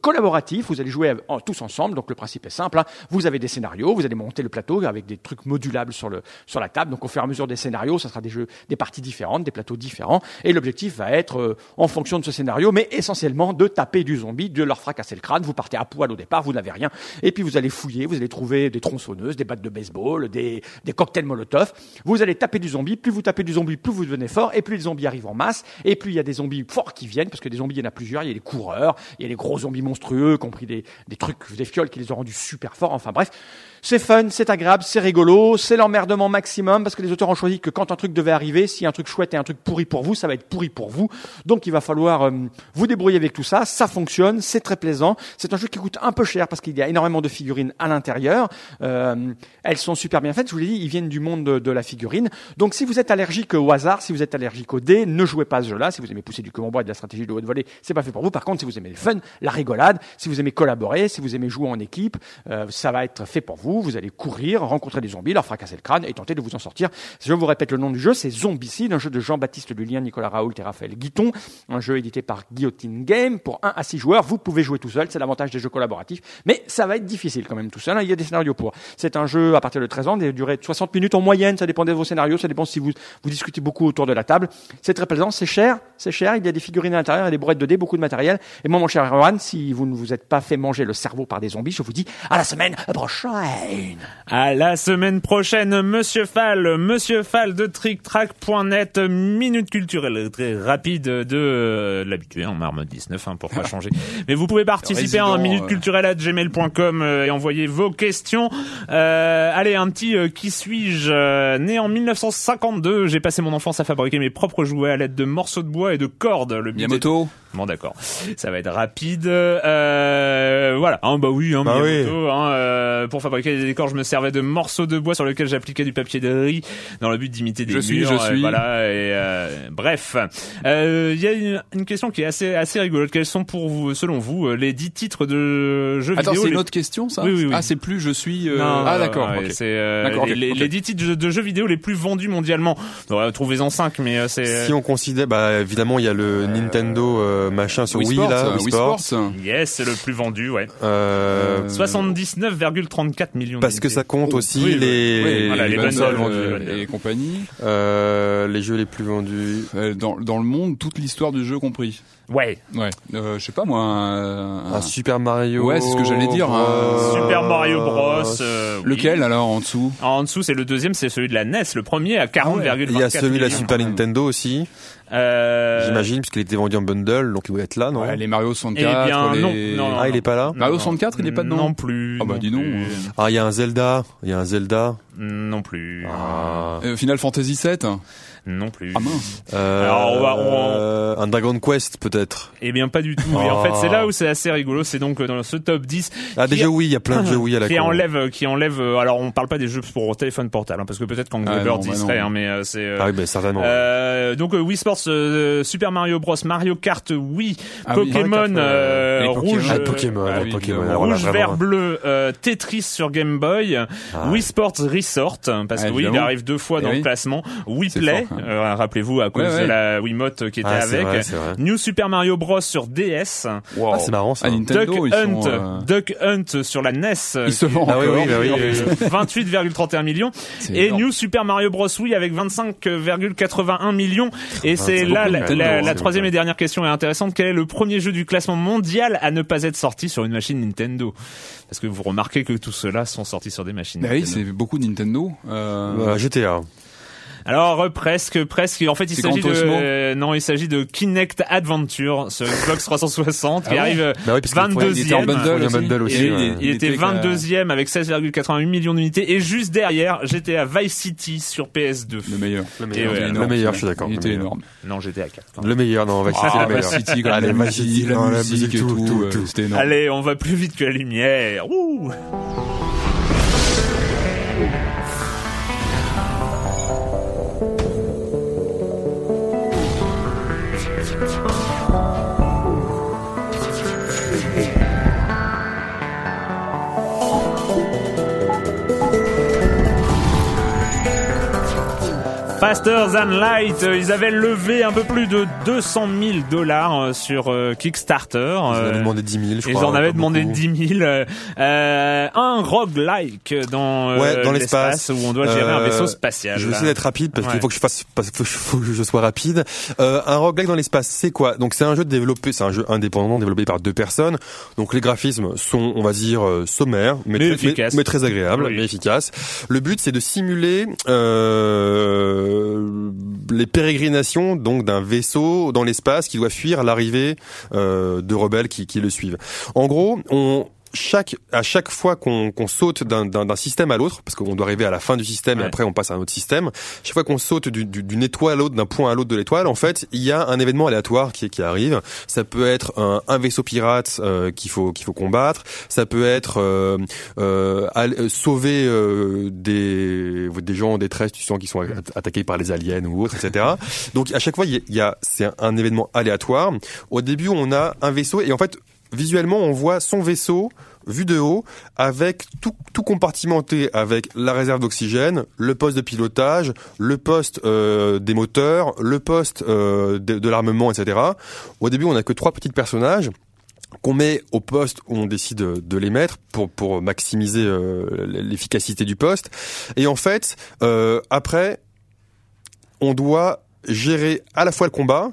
collaboratif, vous allez jouer tous ensemble, donc le principe est simple. hein. Vous avez des scénarios, vous allez monter le plateau avec des trucs modulables sur, le, sur la table. Donc au fur et à mesure des scénarios, ça sera des jeux, des parties différentes, des plateaux différents. Et l'objectif va être, euh, en fonction de ce scénario, mais essentiellement de taper du zombie, de leur fracasser le crâne. Vous partez à poil au départ, vous n'avez rien. Et puis vous allez fouiller, vous allez trouver des tronçonneuses, des battes de baseball, des, cocktails Molotov. Vous allez taper du zombie. Plus vous tapez du zombie, plus vous devenez fort. Et plus les zombies arrivent en masse. Et plus il y a des zombies forts qui viennent, parce que des zombies, il y en a plusieurs. Il y a les coureurs, il y a les gros zombies monstrueux, compris des, des trucs, des fioles qui les ont rendus super forts. Enfin bref. C'est fun, c'est agréable, c'est rigolo, c'est l'emmerdement maximum parce que les auteurs ont choisi que quand un truc devait arriver, si un truc chouette et un truc pourri pour vous, ça va être pourri pour vous. Donc il va falloir euh, vous débrouiller avec tout ça. Ça fonctionne, c'est très plaisant. C'est un jeu qui coûte un peu cher parce qu'il y a énormément de figurines à l'intérieur. Euh, elles sont super bien faites. Je vous l'ai dit, ils viennent du monde de, la figurine. Donc si vous êtes allergique au hasard, si vous êtes allergique au dé, ne jouez pas à ce jeu-là. Si vous aimez pousser du combat et de la stratégie de haute volée, c'est pas fait pour vous. Par contre, si vous aimez le fun, la rigolade, si vous aimez collaborer, si vous aimez jouer en équipe, euh, ça va être fait pour vous. Vous allez courir, rencontrer des zombies, leur fracasser le crâne et tenter de vous en sortir. Je vous répète le nom du jeu, c'est Zombicide, un jeu de Jean-Baptiste Lulien, Nicolas Raoult et Raphaël Guiton, un jeu édité par Guillotine Game pour 1 à 6 joueurs. Vous pouvez jouer tout seul, c'est l'avantage des jeux collaboratifs, mais ça va être difficile quand même tout seul. hein. Il y a des scénarios pour. C'est un jeu à partir de 13 ans, des durées de 60 minutes en moyenne, ça dépend de vos scénarios, ça dépend si vous, vous discutez beaucoup autour de la table. C'est très plaisant, c'est cher, c'est cher, il y a des figurines à l'intérieur, des brouettes de dés, beaucoup de matériel. Et moi, mon cher Erwan, si vous ne vous êtes pas fait manger le cerveau par des zombies, je vous dis à la semaine prochaine. À la semaine prochaine, Monsieur Fall, Monsieur Fall de TrickTrack.net, minute culturelle très rapide de euh, l'habitué en marme 19, hein, pour pas [laughs] changer. Mais vous pouvez participer résident, en minute euh. culturelle à gmail.com euh, et envoyer vos questions. Euh, allez, un petit euh, qui suis-je Né en 1952, j'ai passé mon enfance à fabriquer mes propres jouets à l'aide de morceaux de bois et de cordes. Le est- Bon d'accord, ça va être rapide. Euh, voilà, hein, bah oui, hein, Bah Miyamoto, hein, euh, pour fabriquer des décors, je me servais de morceaux de bois sur lesquels j'appliquais du papier de riz dans le but d'imiter des Je suis, murs. je euh, suis. voilà, et euh, bref, Euh, il y a une, une question qui est assez assez rigolote. Quels sont pour vous, selon vous, euh, les dix titres de jeux Attends, vidéo c'est les- une autre question, ça Oui, oui, oui. Ah, c'est plus je suis. euh, Non, ah, d'accord. ouais, ok. C'est euh, D'accord, les, ok, les- titres de, de jeux vidéo les plus vendus mondialement. Trouvez-en cinq, mais euh, c'est Si on considère, bah évidemment, il y a le Nintendo euh, machin sur Wii Wii Sports, là, euh, Wii Wii Sports. Yes, c'est le plus vendu, ouais. Euh, Euh, 79,34 millions. parce que ça compte aussi Oui, oui, les Oui, Voilà, les bundles, euh, les bundles. et compagnie. euh, les jeux les plus vendus. Euh, dans, dans le monde, toute l'histoire du jeu compris. Ouais. Ouais. Euh, je sais pas moi. Un, Un Super Mario. Ouais, c'est ce que j'allais dire, Bros. Super Mario Bros. euh, oui. Lequel alors en dessous? En dessous, c'est le deuxième, c'est celui de la NES. Le premier à 40,24 Il y a celui de la. Super Nintendo aussi, Euh, j'imagine, puisqu'il était vendu en bundle, donc il doit être là, non Ouais, Les Mario 64. Eh bien, non, les... non, non. Ah, il est pas là Mario 64, il est pas dedans Non plus. Ah bah, dis donc. plus. Ah, il y a un Zelda, il y a un Zelda. Non plus. Ah, Euh, Final Fantasy 7 Non plus. Ah mince. euh, Alors, on va- on- euh, un Dragon Quest peut-être. Eh bien, pas du tout. Et en fait, c'est là où c'est assez rigolo. C'est donc dans ce top 10. Ah, des qui- jeux Wii, il y a plein de jeux Wii à la qui con. enlève, qui enlève. alors, on parle pas des jeux pour téléphone portable, hein, parce que peut-être qu'Angry Ah, non, bah y serait, non. hein, mais euh, c'est. euh, Ah oui, bah, certainement. Euh, donc euh, Wii Sports, euh, Super Mario Bros, Mario Kart, Wii, Ah oui. Pokémon, euh, les Pokémon. rouge, Ah, euh, Pokémon, ah ah, oui, Pokémon. rouge, vert, bleu, euh, Tetris sur Game Boy, Ah. Wii Sports Resort, parce que Ah, oui, il arrive deux fois Eh dans le oui. classement, Wii Play, hein. euh, rappelez-vous à cause Ouais, de la Wiimote qui était Ah, avec, vrai. New Super Mario Bros sur DS, Wow. Ah, c'est marrant, ça. Nintendo, Duck Hunt, sont, euh, Duck Hunt sur la NES, Ils se vendent Ah oui, encore. oui, bah oui, oui. 28,31 millions et énorme. New Super Mario Bros Wii avec 25,81 millions et c'est là la, hein, la troisième et dernière question est intéressante quel est le premier jeu du classement mondial à ne pas être sorti sur une machine Nintendo? Parce que vous remarquez que tous ceux-là sont sortis sur des machines Bah oui, c'est beaucoup Nintendo. Euh, Euh, GTA. Alors euh, presque, presque. En fait, il s'agit de euh, non, il s'agit de Kinect Adventure sur Xbox 360 qui Ah arrive euh, Bah oui, il était en 22e. bundle Il y a un aussi. bundle Et aussi. il, ouais. il Il était était qu'à- 22e avec 16,88 millions d'unités et juste derrière GTA Vice City sur PS2. le meilleur. Le meilleur, ouais, le meilleur, je suis d'accord. Il était énorme. Non, GTA 4. Le meilleur, non, Vice City, Ah, le meilleur. Vice City, la musique, tout, tout, tout, tout. c'était énorme. Allez, on va plus vite que la lumière. Ouh Faster Than Light, euh, ils avaient levé un peu plus de 200 000 dollars euh, sur euh, Kickstarter. Ils en avaient demandé 10 000, je crois. j'en avais pas demandé beaucoup. 10 000. euh, un roguelike dans, Ouais, dans l'espace. où on doit gérer un Euh, vaisseau spatial. Je vais essayer d'être rapide parce Ouais. qu'il faut que je fasse, faut, que je sois rapide. Euh, un roguelike dans l'espace, c'est quoi? Donc c'est un jeu développé, c'est un jeu indépendant développé par deux personnes. Donc les graphismes sont, on va dire, sommaires, mais, Mais très, efficaces. mais très agréables, Oui. mais efficaces. Le but, c'est de simuler euh, les pérégrinations donc d'un vaisseau dans l'espace qui doit fuir l'arrivée euh, de rebelles qui le suivent. En gros, on chaque à chaque fois qu'on qu'on saute d'un système à l'autre, parce qu'on doit arriver à la fin du système et après on passe à un autre système. Chaque fois qu'on saute du- du- d'une étoile à l'autre, d'un point à l'autre de l'étoile, en fait, il y a un événement aléatoire qui qui arrive. Ça peut être un, un vaisseau pirate euh, qu'il faut qu'il faut combattre. Ça peut être euh, euh, al- euh, sauver euh, des des gens en détresse, tu sens qui sont at- attaqués par les aliens ou autres, etc. Donc à chaque fois, il y a, a c'est un événement aléatoire. Au début, on a un vaisseau et en fait, visuellement, on voit son vaisseau vu de haut, avec tout, compartimenté, avec la réserve d'oxygène, le poste de pilotage, le poste euh, des moteurs, le poste euh, de, l'armement, etc. Au début, on n'a que trois petits personnages qu'on met au poste où on décide de les mettre pour maximiser euh, l'efficacité du poste. Et en fait, après, on doit gérer à la fois le combat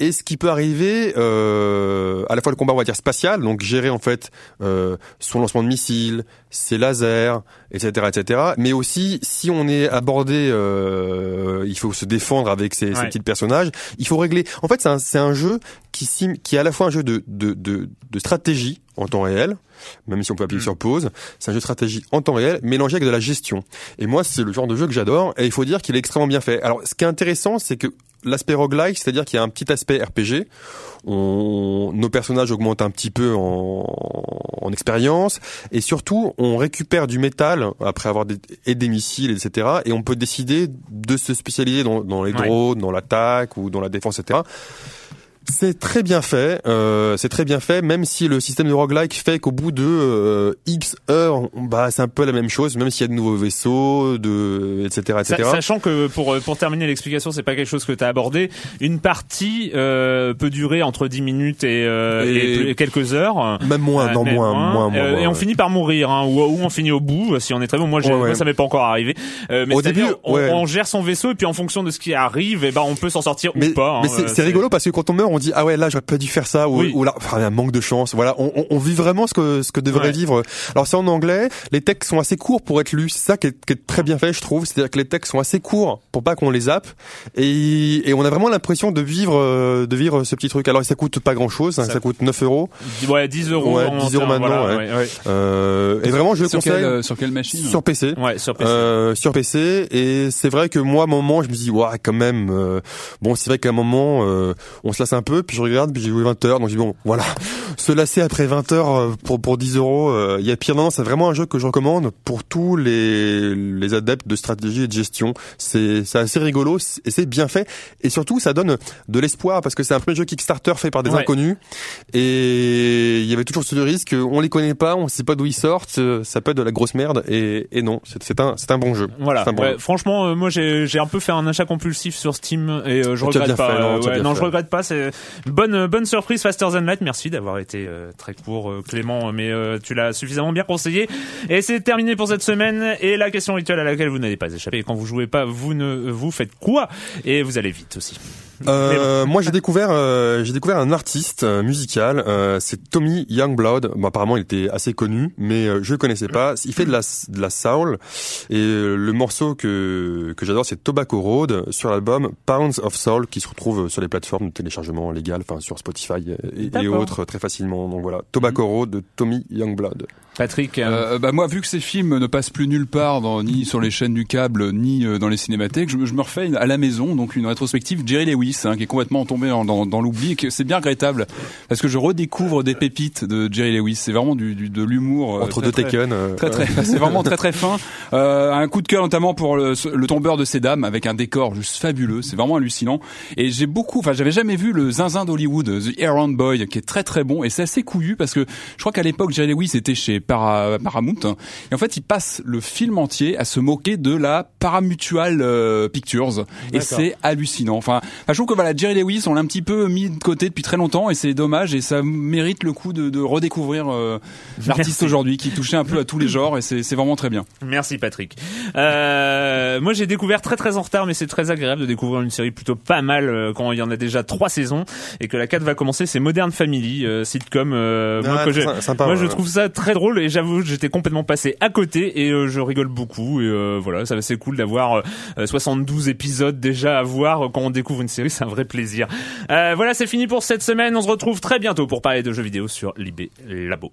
et ce qui peut arriver euh, à la fois le combat on va dire spatial donc gérer en fait euh, son lancement de missiles ses lasers etc etc mais aussi si on est abordé euh, il faut se défendre avec ces, ces Ouais. petits personnages il faut régler en fait c'est un, un jeu qui sim, qui est à la fois un jeu de de, de, de stratégie en temps réel même si on peut appuyer Mm. sur pause, c'est un jeu de stratégie en temps réel, mélangé avec de la gestion. Et moi, c'est le genre de jeu que j'adore, et il faut dire qu'il est extrêmement bien fait. Alors, ce qui est intéressant, c'est que l'aspect roguelike, c'est-à-dire qu'il y a un petit aspect RPG. On, nos personnages augmentent un petit peu en, en expérience, et surtout, on récupère du métal après avoir des, et des missiles, etc. Et on peut décider de se spécialiser dans, dans les Ouais. drones, dans l'attaque ou dans la défense, etc. C'est très bien fait, euh, c'est très bien fait, même si le système de roguelike fait qu'au bout de euh, X heures, bah c'est un peu la même chose, même s'il y a de nouveaux vaisseaux, de etc. etc. Sa- Sachant que pour euh, pour terminer l'explication, c'est pas quelque chose que tu as abordé. Une partie euh, peut durer entre 10 minutes et, euh, et quelques heures. Même moins, Euh, non mais moins, moins, moins, moins, et on ouais. finit par mourir, hein, ou, ou on finit au bout si on est très bon. Moi, Ouais, moi ça m'est pas encore arrivé. Mais Au début, on, ouais. on gère son vaisseau et puis en fonction de ce qui arrive, et ben on peut s'en sortir mais, ou pas. mais hein, c'est euh, c'est rigolo parce que quand on meurt, on dit ah ouais là j'aurais pas dû faire ça ou, Oui. ou là enfin, il y a un manque de chance. Voilà, on, on, on vit vraiment ce que ce que devrait Ouais. vivre. Alors c'est en anglais, les textes sont assez courts pour être lus. C'est ça qui est, qui est très bien fait, je trouve. C'est-à-dire que les textes sont assez courts pour pas qu'on les zappe et, et on a vraiment l'impression de vivre euh, de vivre ce petit truc. Alors ça coûte pas grand-chose, ça, Ça ça coûte 9 euros. Ouais, 10 euros. Ouais, en 10 euros maintenant, voilà, ouais. ouais, Euh, et vraiment je le sur, conseille quelle, euh, sur quelle machine sur PC. ouais. Ouais, sur PC. Euh, sur PC et c'est vrai que moi à un moment je me dis ouais quand même euh, bon c'est vrai qu'à un moment euh, on se lasse un peu puis je regarde puis j'ai joué 20 heures donc je dis bon voilà [laughs] se lasser après 20 heures euh, pour pour 10 euros euh, il y a pire non c'est vraiment un jeu que je recommande pour tous les les adeptes de stratégie et de gestion c'est c'est assez rigolo et c'est bien fait et surtout ça donne de l'espoir parce que c'est un premier jeu Kickstarter fait par des Ouais. inconnus et il y avait toujours ce risque on les connaît pas on sait pas d'où ils sortent euh, ça peut être de la grosse merde et et non c'est c'est un c'est un bon jeu Voilà. Bon Ouais, jeu. franchement, euh, moi j'ai j'ai un peu fait un achat compulsif sur Steam et euh, je regrette pas. fait, non, euh, ouais, non, je regrette pas. C'est bonne bonne surprise Faster Than Light. Merci d'avoir été euh, très court, euh, Clément, mais euh, tu l'as suffisamment bien conseillé. Et c'est terminé pour cette semaine. Et la question rituelle à laquelle vous n'allez pas échapper. Quand vous jouez pas, vous ne vous faites quoi? Et vous allez vite aussi. Euh, moi, j'ai découvert, euh, j'ai découvert un artiste euh, musical. euh, c'est Tommy Youngblood. Bon, apparemment, il était assez connu, mais euh, je le connaissais pas. Il fait de la de la soul et le morceau que que j'adore, c'est Tobacco Road sur l'album Pounds of Soul, qui se retrouve sur les plateformes de téléchargement légal, enfin sur Spotify et, et autres très facilement. Donc voilà, Tobacco Road de Tommy Youngblood. Patrick. euh, Euh, bah moi, vu que ces films ne passent plus nulle part, dans, ni sur les chaînes du câble, ni euh, dans les cinémathèques, je, me- je me refais une- à la maison, donc une rétrospective Jerry Lewis, hein, qui est complètement tombé dans, dans, dans l'oubli, et que c'est bien regrettable, parce que je redécouvre des pépites de Jerry Lewis. C'est vraiment du, du- de l'humour euh, Entre très, deux très- Taken. Très très, [laughs] c'est vraiment très très fin. Euh, un coup de cœur notamment pour le, le tombeur de ces dames avec un décor juste fabuleux. C'est vraiment hallucinant. Et j'ai beaucoup, enfin j'avais jamais vu le zinzin d'Hollywood, The Errand Boy, qui est très très bon. Et c'est assez couillu parce que je crois qu'à l'époque Jerry Lewis était chez Para- Paramount. Et en fait il passe le film entier à se moquer de la Paramutual euh, Pictures. Et c'est hallucinant. Enfin, je trouve que voilà Jerry Lewis on l'a un petit peu mis de côté depuis très longtemps et c'est dommage et ça mérite le coup de, de redécouvrir euh, [laughs] l'artiste aujourd'hui qui touchait un peu à tous les [laughs] genres et c'est c'est vraiment très bien. Merci Patrick. Euh, moi j'ai découvert très très en retard, mais c'est très agréable de découvrir une série plutôt pas mal euh, quand il y en a déjà trois saisons et que la 4 va commencer. C'est Modern Family, euh, sitcom. euh, moi Ah, que sympa, moi ouais. je trouve ça très drôle et j'avoue j'étais complètement passé à côté et euh, je rigole beaucoup et euh, voilà ça c'est cool d'avoir euh, 72 épisodes déjà à voir quand on découvre une série, [laughs] c'est un vrai plaisir. Euh, voilà c'est fini pour cette semaine. On se retrouve très bientôt pour parler de jeux vidéo sur Libé Labo.